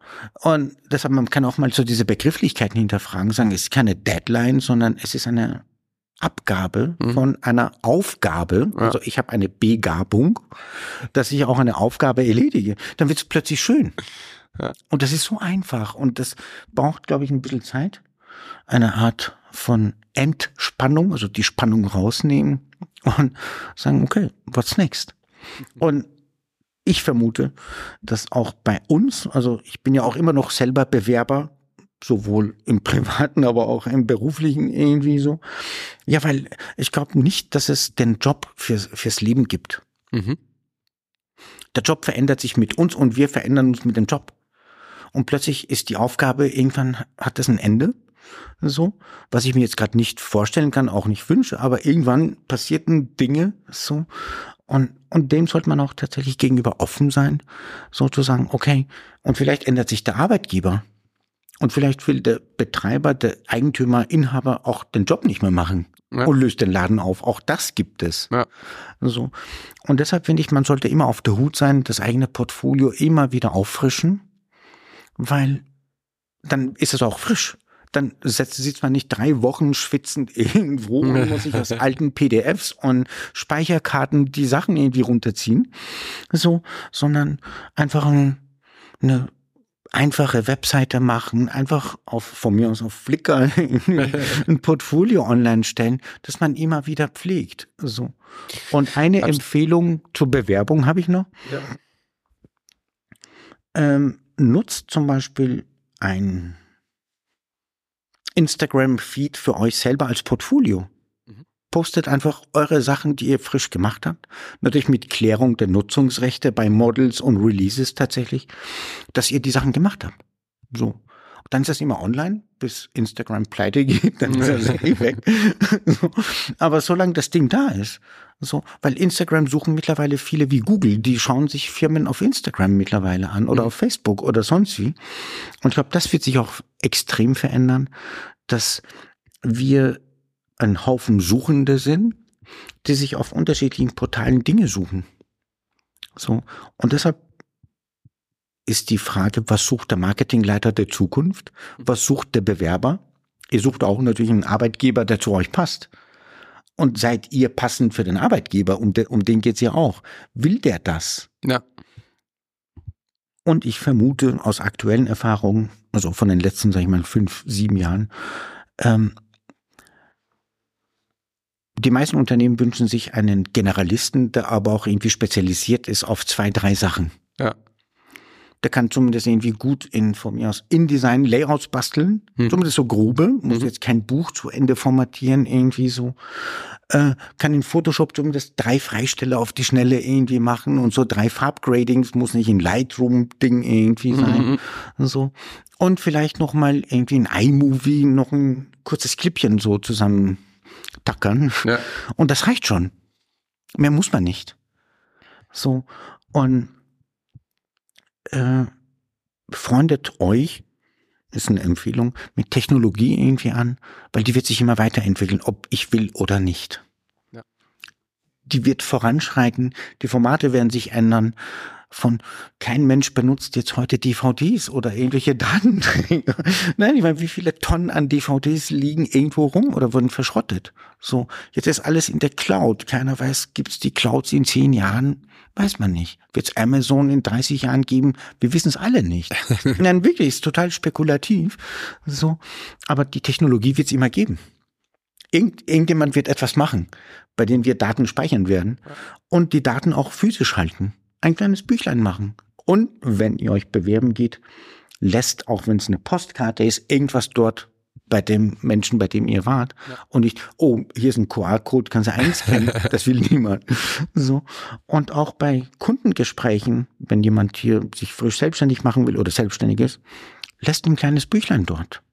Und deshalb, man kann auch mal so diese Begrifflichkeiten hinterfragen, sagen, es ist keine Deadline, sondern es ist eine Abgabe mhm. von einer Aufgabe, ja. also ich habe eine Begabung, dass ich auch eine Aufgabe erledige, dann wird es plötzlich schön. Ja. Und das ist so einfach und das braucht, glaube ich, ein bisschen Zeit. Eine Art von Entspannung, also die Spannung rausnehmen und sagen, okay, what's next? Und ich vermute, dass auch bei uns, also ich bin ja auch immer noch selber Bewerber, sowohl im privaten, aber auch im beruflichen irgendwie so. Ja, weil ich glaube nicht, dass es den Job fürs, fürs Leben gibt. Mhm. Der Job verändert sich mit uns und wir verändern uns mit dem Job. Und plötzlich ist die Aufgabe, irgendwann hat das ein Ende. So, was ich mir jetzt gerade nicht vorstellen kann, auch nicht wünsche, aber irgendwann passierten Dinge so. Und, und dem sollte man auch tatsächlich gegenüber offen sein, so zu sagen, okay, und vielleicht ändert sich der Arbeitgeber. Und vielleicht will der Betreiber, der Eigentümer, Inhaber auch den Job nicht mehr machen ja. und löst den Laden auf. Auch das gibt es. Ja. So. Und deshalb finde ich, man sollte immer auf der Hut sein, das eigene Portfolio immer wieder auffrischen weil dann ist es auch frisch. Dann setzt, sitzt man nicht drei Wochen schwitzend irgendwo und muss sich aus alten PDFs und Speicherkarten die Sachen irgendwie runterziehen. So, sondern einfach ein, eine einfache Webseite machen, einfach auf, von mir aus auf Flickr ein Portfolio online stellen, das man immer wieder pflegt. So. Und eine Absolut. Empfehlung zur Bewerbung habe ich noch. Ja. Ähm, nutzt zum Beispiel ein Instagram-Feed für euch selber als Portfolio. Mhm. Postet einfach eure Sachen, die ihr frisch gemacht habt. Natürlich mit Klärung der Nutzungsrechte bei Models und Releases tatsächlich, dass ihr die Sachen gemacht habt. So. Dann ist das immer online, bis Instagram pleite geht, dann ist das eh weg. Aber solange das Ding da ist, so, weil Instagram suchen mittlerweile viele wie Google, die schauen sich Firmen auf Instagram mittlerweile an oder mhm. auf Facebook oder sonst wie. Und ich glaube, das wird sich auch extrem verändern, dass wir ein Haufen Suchende sind, die sich auf unterschiedlichen Portalen Dinge suchen. So. Und deshalb ist die Frage, was sucht der Marketingleiter der Zukunft? Was sucht der Bewerber? Ihr sucht auch natürlich einen Arbeitgeber, der zu euch passt. Und seid ihr passend für den Arbeitgeber? Um, de, um den geht's ja auch. Will der das? Ja. Und ich vermute aus aktuellen Erfahrungen, also von den letzten, sag ich mal, fünf, sieben Jahren, ähm, die meisten Unternehmen wünschen sich einen Generalisten, der aber auch irgendwie spezialisiert ist auf zwei, drei Sachen. Ja. Der kann zumindest irgendwie gut in, von mir aus, InDesign Layouts basteln. Hm. Zumindest so grobe. Muss mhm. jetzt kein Buch zu Ende formatieren, irgendwie so. Äh, kann in Photoshop zumindest drei Freistelle auf die Schnelle irgendwie machen und so drei Farbgradings. Muss nicht in Lightroom-Ding irgendwie sein. Mhm. So. Und vielleicht noch mal irgendwie ein iMovie, noch ein kurzes Clipchen so zusammen tackern. Ja. Und das reicht schon. Mehr muss man nicht. So. Und äh, freundet euch, ist eine Empfehlung, mit Technologie irgendwie an, weil die wird sich immer weiterentwickeln, ob ich will oder nicht. Ja. Die wird voranschreiten, die Formate werden sich ändern von kein Mensch benutzt jetzt heute DVDs oder irgendwelche Datenträger. Nein, ich meine, wie viele Tonnen an DVDs liegen irgendwo rum oder wurden verschrottet? So, jetzt ist alles in der Cloud. Keiner weiß, gibt's die Clouds in zehn Jahren? Weiß man nicht. Wird's Amazon in 30 Jahren geben? Wir wissen es alle nicht. Nein, wirklich, ist total spekulativ. So, aber die Technologie wird's immer geben. Irgend, irgendjemand wird etwas machen, bei dem wir Daten speichern werden und die Daten auch physisch halten ein kleines Büchlein machen. Und wenn ihr euch bewerben geht, lässt, auch wenn es eine Postkarte ist, irgendwas dort bei dem Menschen, bei dem ihr wart. Ja. Und nicht, oh, hier ist ein QR-Code, kannst du einscannen. das will niemand. So. Und auch bei Kundengesprächen, wenn jemand hier sich frisch selbstständig machen will oder selbstständig ist, lässt ein kleines Büchlein dort.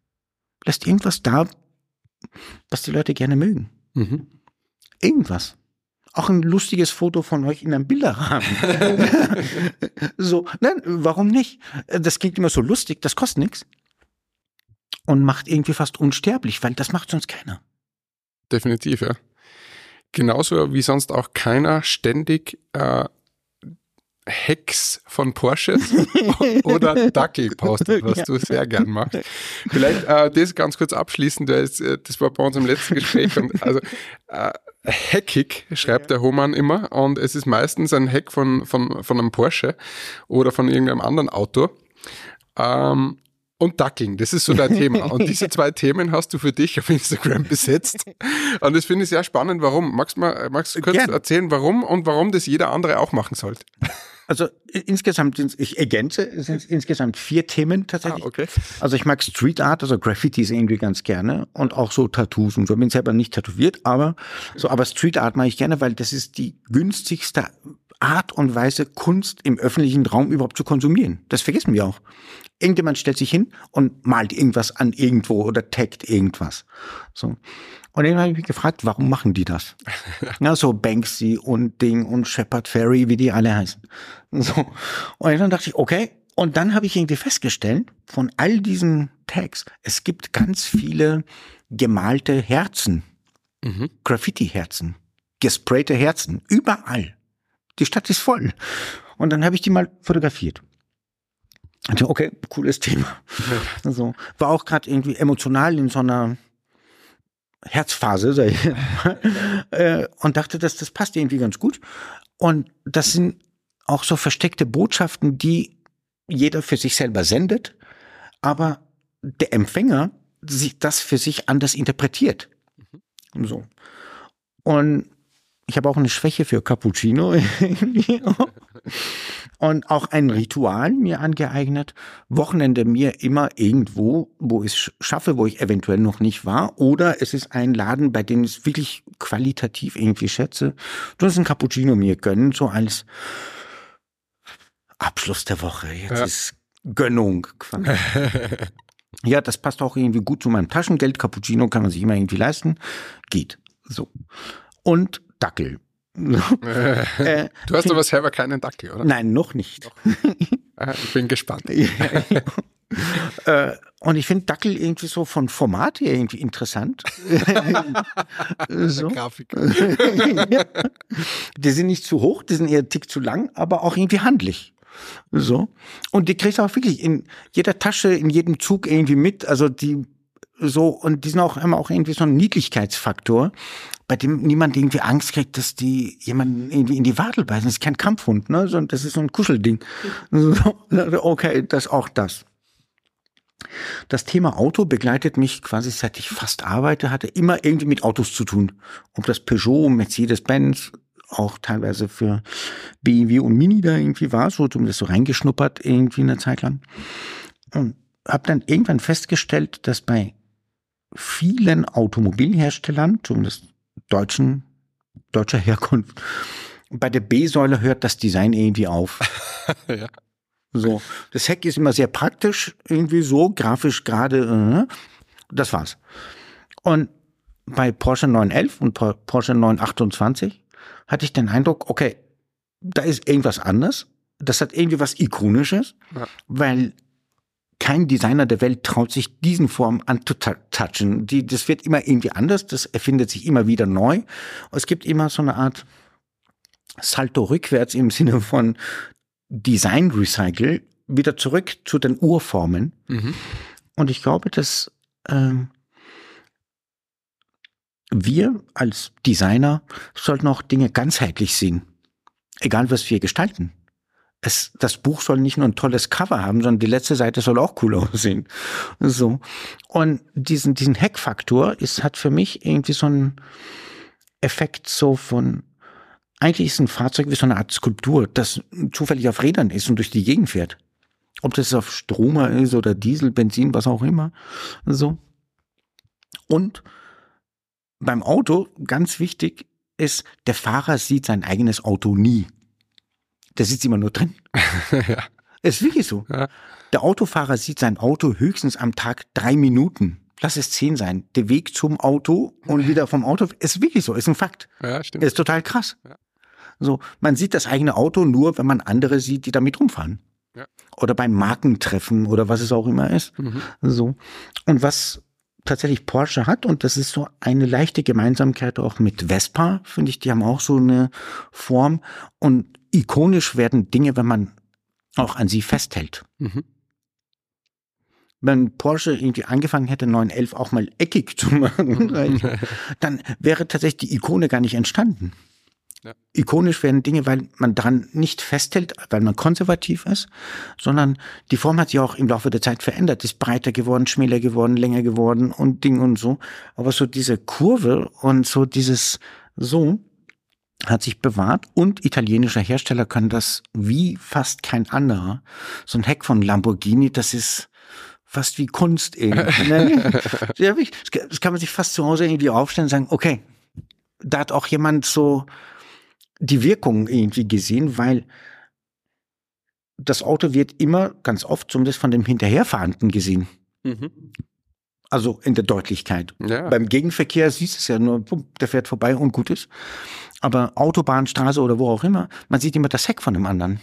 Lässt irgendwas da, was die Leute gerne mögen. Mhm. Irgendwas auch ein lustiges Foto von euch in einem Bilderrahmen. so, nein, warum nicht? Das klingt immer so lustig, das kostet nichts. Und macht irgendwie fast unsterblich, weil das macht sonst keiner. Definitiv, ja. Genauso wie sonst auch keiner ständig äh, Hacks von Porsches oder Ducky postet, was ja. du sehr gern machst. Vielleicht äh, das ganz kurz abschließend, das, äh, das war bei uns im letzten Gespräch. Und also äh, hackig, schreibt der Hohmann immer, und es ist meistens ein Hack von, von, von einem Porsche oder von irgendeinem anderen Auto. Ähm, und Ducking, das ist so dein Thema. Und diese zwei Themen hast du für dich auf Instagram besetzt. Und das finde ich sehr spannend. Warum? Magst du mal, magst du kurz Gern. erzählen, warum und warum das jeder andere auch machen sollte? Also insgesamt sind ich ergänze, sind insgesamt vier Themen tatsächlich. Ah, okay. Also ich mag Street Art, also Graffitis irgendwie ganz gerne und auch so Tattoos und so. Bin selber nicht tätowiert, aber so, aber Street Art mag ich gerne, weil das ist die günstigste Art und Weise, Kunst im öffentlichen Raum überhaupt zu konsumieren. Das vergessen wir auch. Irgendjemand stellt sich hin und malt irgendwas an irgendwo oder taggt irgendwas. So. Und dann habe ich mich gefragt, warum machen die das? ja, so Banksy und Ding und Shepard Ferry, wie die alle heißen. So. Und dann dachte ich, okay. Und dann habe ich irgendwie festgestellt, von all diesen Tags, es gibt ganz viele gemalte Herzen. Mhm. Graffiti-Herzen. Gesprayte Herzen. Überall. Die Stadt ist voll. Und dann habe ich die mal fotografiert. Okay, cooles Thema. Also, war auch gerade irgendwie emotional in so einer Herzphase, sag ich äh, und dachte, dass das passt irgendwie ganz gut. Und das sind auch so versteckte Botschaften, die jeder für sich selber sendet, aber der Empfänger sich das für sich anders interpretiert. Mhm. So. Und ich habe auch eine Schwäche für Cappuccino. und auch ein Ritual mir angeeignet. Wochenende mir immer irgendwo, wo ich es schaffe, wo ich eventuell noch nicht war. Oder es ist ein Laden, bei dem ich es wirklich qualitativ irgendwie schätze. Du hast ein Cappuccino mir gönnen, so als Abschluss der Woche. Jetzt ja. ist Gönnung. ja, das passt auch irgendwie gut zu meinem Taschengeld. Cappuccino kann man sich immer irgendwie leisten. Geht. So. Und Dackel. Äh, du hast aber selber keinen Dackel, oder? Nein, noch nicht. Ich bin gespannt. äh, und ich finde Dackel irgendwie so von Format her irgendwie interessant. so. Grafik. die sind nicht zu hoch, die sind eher tick zu lang, aber auch irgendwie handlich. So. Und die kriegst du auch wirklich in jeder Tasche, in jedem Zug irgendwie mit. Also die so, und die sind auch immer auch irgendwie so ein Niedlichkeitsfaktor, bei dem niemand irgendwie Angst kriegt, dass die jemanden irgendwie in die Wadel beißen. Das ist kein Kampfhund, ne? sondern das ist so ein Kuschelding. okay, das auch das. Das Thema Auto begleitet mich quasi seit ich fast arbeite, hatte immer irgendwie mit Autos zu tun. Ob das Peugeot, Mercedes-Benz, auch teilweise für BMW und Mini da irgendwie war, so zumindest so reingeschnuppert irgendwie eine Zeit lang. Und habe dann irgendwann festgestellt, dass bei vielen Automobilherstellern, zumindest deutschen, deutscher Herkunft, bei der B-Säule hört das Design irgendwie auf. ja. So, das Heck ist immer sehr praktisch, irgendwie so, grafisch gerade, äh, das war's. Und bei Porsche 911 und Porsche 928 hatte ich den Eindruck, okay, da ist irgendwas anders. Das hat irgendwie was Ikonisches, ja. weil kein Designer der Welt traut sich diesen Form anzutouchen. Die, das wird immer irgendwie anders, das erfindet sich immer wieder neu. Es gibt immer so eine Art Salto rückwärts im Sinne von Design Recycle wieder zurück zu den Urformen. Mhm. Und ich glaube, dass ähm, wir als Designer sollten auch Dinge ganzheitlich sehen. Egal, was wir gestalten es, das Buch soll nicht nur ein tolles Cover haben, sondern die letzte Seite soll auch cool aussehen. So. Und diesen, diesen Hack-Faktor ist, hat für mich irgendwie so einen Effekt so von, eigentlich ist ein Fahrzeug wie so eine Art Skulptur, das zufällig auf Rädern ist und durch die Gegend fährt. Ob das auf Stromer ist oder Diesel, Benzin, was auch immer. So. Und beim Auto, ganz wichtig, ist, der Fahrer sieht sein eigenes Auto nie der sitzt immer nur drin. ja. Es ist wirklich so. Ja. Der Autofahrer sieht sein Auto höchstens am Tag drei Minuten. Lass es zehn sein. Der Weg zum Auto und wieder vom Auto ist wirklich so. Ist ein Fakt. Ja, stimmt. Ist total krass. Ja. So, man sieht das eigene Auto nur, wenn man andere sieht, die damit rumfahren. Ja. Oder beim Markentreffen oder was es auch immer ist. Mhm. So. Und was tatsächlich Porsche hat, und das ist so eine leichte Gemeinsamkeit auch mit Vespa, finde ich, die haben auch so eine Form. Und ikonisch werden Dinge, wenn man auch an sie festhält. Mhm. Wenn Porsche irgendwie angefangen hätte, 911 auch mal eckig zu machen, dann wäre tatsächlich die Ikone gar nicht entstanden. Ja. Ikonisch werden Dinge, weil man daran nicht festhält, weil man konservativ ist, sondern die Form hat sich auch im Laufe der Zeit verändert, ist breiter geworden, schmäler geworden, länger geworden und Ding und so. Aber so diese Kurve und so dieses so, hat sich bewahrt und italienischer Hersteller können das wie fast kein anderer. So ein Heck von Lamborghini, das ist fast wie Kunst irgendwie. Ne? das kann man sich fast zu Hause irgendwie aufstellen und sagen, okay, da hat auch jemand so die Wirkung irgendwie gesehen, weil das Auto wird immer ganz oft zumindest von dem Hinterherfahrenden gesehen. Mhm. Also in der Deutlichkeit. Ja. Beim Gegenverkehr siehst du es ja nur, der fährt vorbei und gut ist. Aber Autobahn, Straße oder wo auch immer, man sieht immer das Heck von dem anderen.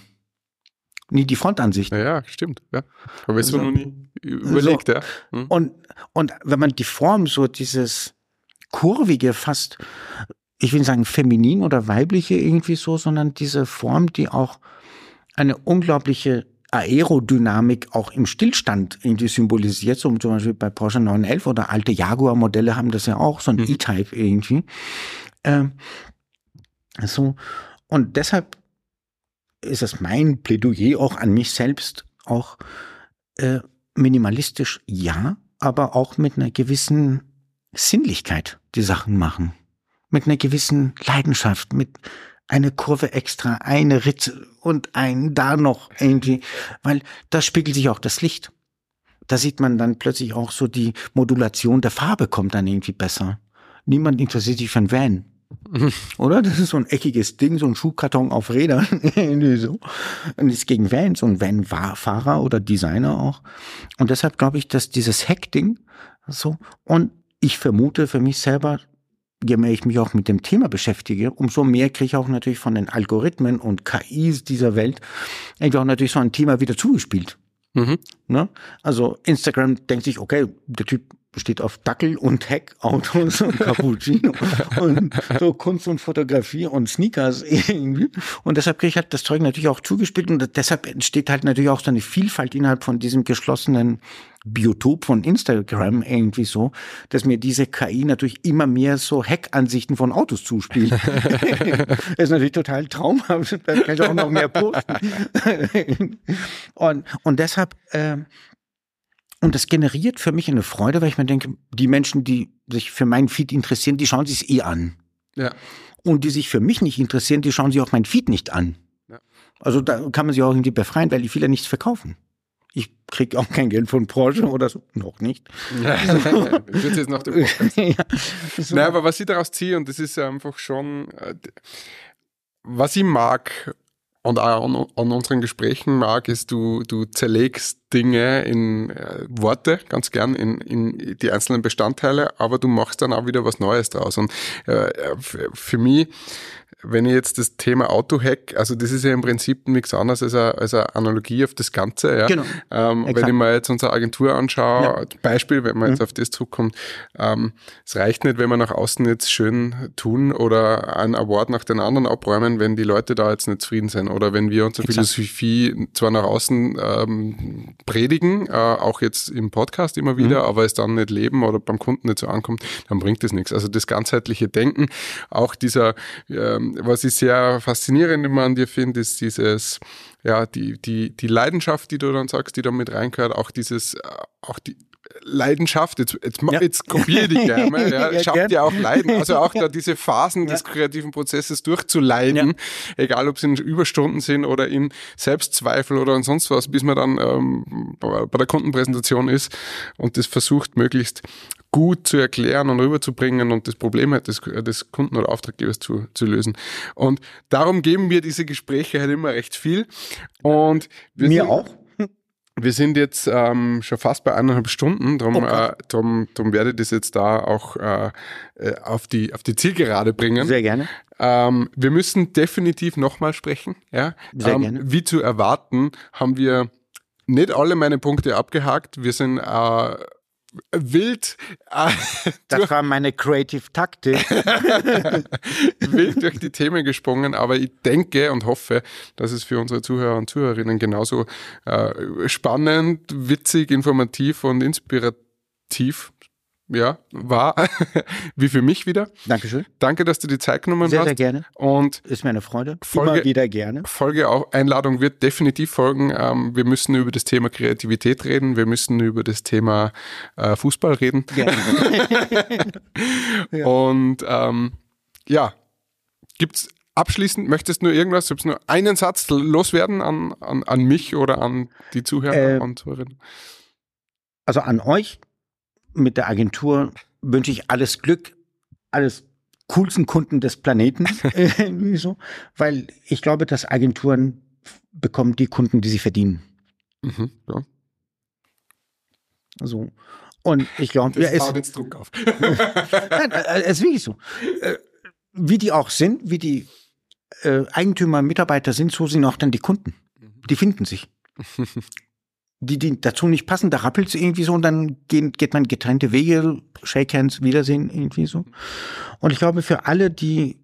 Nie die Frontansicht. Ja, ja stimmt. Ja. Aber ist so, noch nie überlegt, so. ja. Hm. Und, und wenn man die Form, so dieses kurvige, fast, ich will sagen feminin oder weibliche irgendwie so, sondern diese Form, die auch eine unglaubliche Aerodynamik auch im Stillstand irgendwie symbolisiert, so zum Beispiel bei Porsche 911 oder alte Jaguar-Modelle haben das ja auch, so ein mhm. E-Type irgendwie. Ähm, so, und deshalb ist es mein Plädoyer auch an mich selbst, auch äh, minimalistisch ja, aber auch mit einer gewissen Sinnlichkeit die Sachen machen. Mit einer gewissen Leidenschaft, mit eine Kurve extra, eine Ritze und ein da noch irgendwie, weil da spiegelt sich auch das Licht. Da sieht man dann plötzlich auch so die Modulation der Farbe kommt dann irgendwie besser. Niemand interessiert sich für ein Van. Oder? Das ist so ein eckiges Ding, so ein Schuhkarton auf Rädern. so. Und ist gegen Vans und Van-Fahrer oder Designer auch. Und deshalb glaube ich, dass dieses Hack-Ding so, und ich vermute für mich selber, je mehr ich mich auch mit dem Thema beschäftige, umso mehr kriege ich auch natürlich von den Algorithmen und KIs dieser Welt irgendwie auch natürlich so ein Thema wieder zugespielt. Mhm. Ne? Also Instagram denkt sich, okay, der Typ steht auf Dackel und Heckautos und Cappuccino und so Kunst und Fotografie und Sneakers irgendwie. Und deshalb kriege ich halt das Zeug natürlich auch zugespielt und deshalb entsteht halt natürlich auch so eine Vielfalt innerhalb von diesem geschlossenen Biotop von Instagram irgendwie so, dass mir diese KI natürlich immer mehr so Hackansichten von Autos zuspielt. das ist natürlich total traumhaft. Da kann ich auch noch mehr posten. und, und deshalb, äh, und das generiert für mich eine Freude, weil ich mir denke, die Menschen, die sich für meinen Feed interessieren, die schauen sich es eh an. Ja. Und die sich für mich nicht interessieren, die schauen sich auch mein Feed nicht an. Ja. Also da kann man sich auch irgendwie befreien, weil die viele nichts verkaufen. Ich kriege auch kein Geld von Porsche oder so. Noch nicht. Ja, wird jetzt noch der ja, so. Naja, aber was ich daraus ziehe, und das ist einfach schon, äh, was ich mag und auch an, an, unseren Gesprächen mag, ist, du, du zerlegst Dinge in äh, Worte, ganz gern in, in die einzelnen Bestandteile, aber du machst dann auch wieder was Neues draus. Und äh, für mich wenn ich jetzt das Thema Autohack, also das ist ja im Prinzip nichts anderes als eine, als eine Analogie auf das Ganze. Ja. Genau. Ähm, wenn ich mir jetzt unsere Agentur anschaue, ja. Beispiel, wenn man mhm. jetzt auf das zurückkommt, ähm, es reicht nicht, wenn wir nach außen jetzt schön tun oder einen Award nach den anderen abräumen, wenn die Leute da jetzt nicht zufrieden sind oder wenn wir unsere Exakt. Philosophie zwar nach außen ähm, predigen, äh, auch jetzt im Podcast immer wieder, mhm. aber es dann nicht leben oder beim Kunden nicht so ankommt, dann bringt das nichts. Also das ganzheitliche Denken, auch dieser ähm, was ich sehr faszinierend immer an dir finde, ist dieses, ja, die, die, die Leidenschaft, die du dann sagst, die da mit reingehört, auch dieses, äh, auch die, Leidenschaft, jetzt, jetzt, ja. jetzt kopiere dich gerne, ja, ja, schafft ja auch Leiden. Also auch da diese Phasen ja. des kreativen Prozesses durchzuleiden, egal ob es in Überstunden sind oder in Selbstzweifel oder in sonst was, bis man dann ähm, bei der Kundenpräsentation ist und das versucht möglichst gut zu erklären und rüberzubringen und das Problem halt des, des Kunden oder Auftraggebers zu, zu lösen. Und darum geben wir diese Gespräche halt immer recht viel. Und wir Mir sind, auch. Wir sind jetzt ähm, schon fast bei eineinhalb Stunden, darum, oh äh, drum, drum werde ich das jetzt da auch äh, äh, auf, die, auf die Zielgerade bringen. Sehr gerne. Ähm, wir müssen definitiv nochmal sprechen. Ja? Sehr ähm, gerne. Wie zu erwarten, haben wir nicht alle meine Punkte abgehakt. Wir sind äh, wild. Äh, das war meine Creative Taktik. wild durch die Themen gesprungen, aber ich denke und hoffe, dass es für unsere Zuhörer und Zuhörerinnen genauso äh, spannend, witzig, informativ und inspirativ ja, war, wie für mich wieder. Dankeschön. Danke, dass du die Zeit genommen sehr, hast. Sehr, sehr gerne. Und ist mir eine Freude. Folge, Immer wieder gerne. Folge auch, Einladung wird definitiv folgen. Ähm, wir müssen über das Thema Kreativität reden. Wir müssen über das Thema äh, Fußball reden. Gerne. ja. Und ähm, ja, gibt's abschließend, möchtest du nur irgendwas, selbst nur einen Satz loswerden an, an, an mich oder an die Zuhörer äh, und Zuhörerinnen? Also an euch mit der Agentur wünsche ich alles Glück, alles coolsten Kunden des Planeten, irgendwie so, weil ich glaube, dass Agenturen bekommen die Kunden, die sie verdienen. Mhm, ja. So. Und ich glaube, ja, es, jetzt Druck auf. Nein, äh, es ist wirklich so. Äh, wie die auch sind, wie die äh, Eigentümer, Mitarbeiter sind, so sind auch dann die Kunden. Mhm. Die finden sich. die, die dazu nicht passen, da rappelt es irgendwie so und dann gehen, geht man getrennte Wege, Shake Hands, Wiedersehen, irgendwie so. Und ich glaube, für alle, die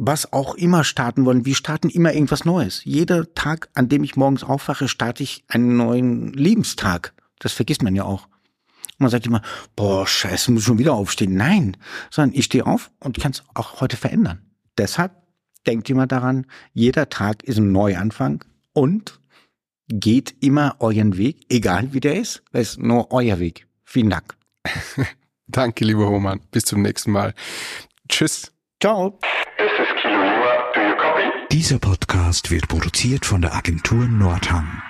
was auch immer starten wollen, wir starten immer irgendwas Neues. Jeder Tag, an dem ich morgens aufwache, starte ich einen neuen Lebenstag. Das vergisst man ja auch. Man sagt immer, boah, scheiße, muss schon wieder aufstehen. Nein, sondern ich stehe auf und kann es auch heute verändern. Deshalb denkt immer daran, jeder Tag ist ein Neuanfang und geht immer euren Weg, egal wie der ist. Es ist nur euer Weg. Vielen Dank. Danke, lieber Roman. Bis zum nächsten Mal. Tschüss. Ciao. Dieser Podcast wird produziert von der Agentur Nordhang.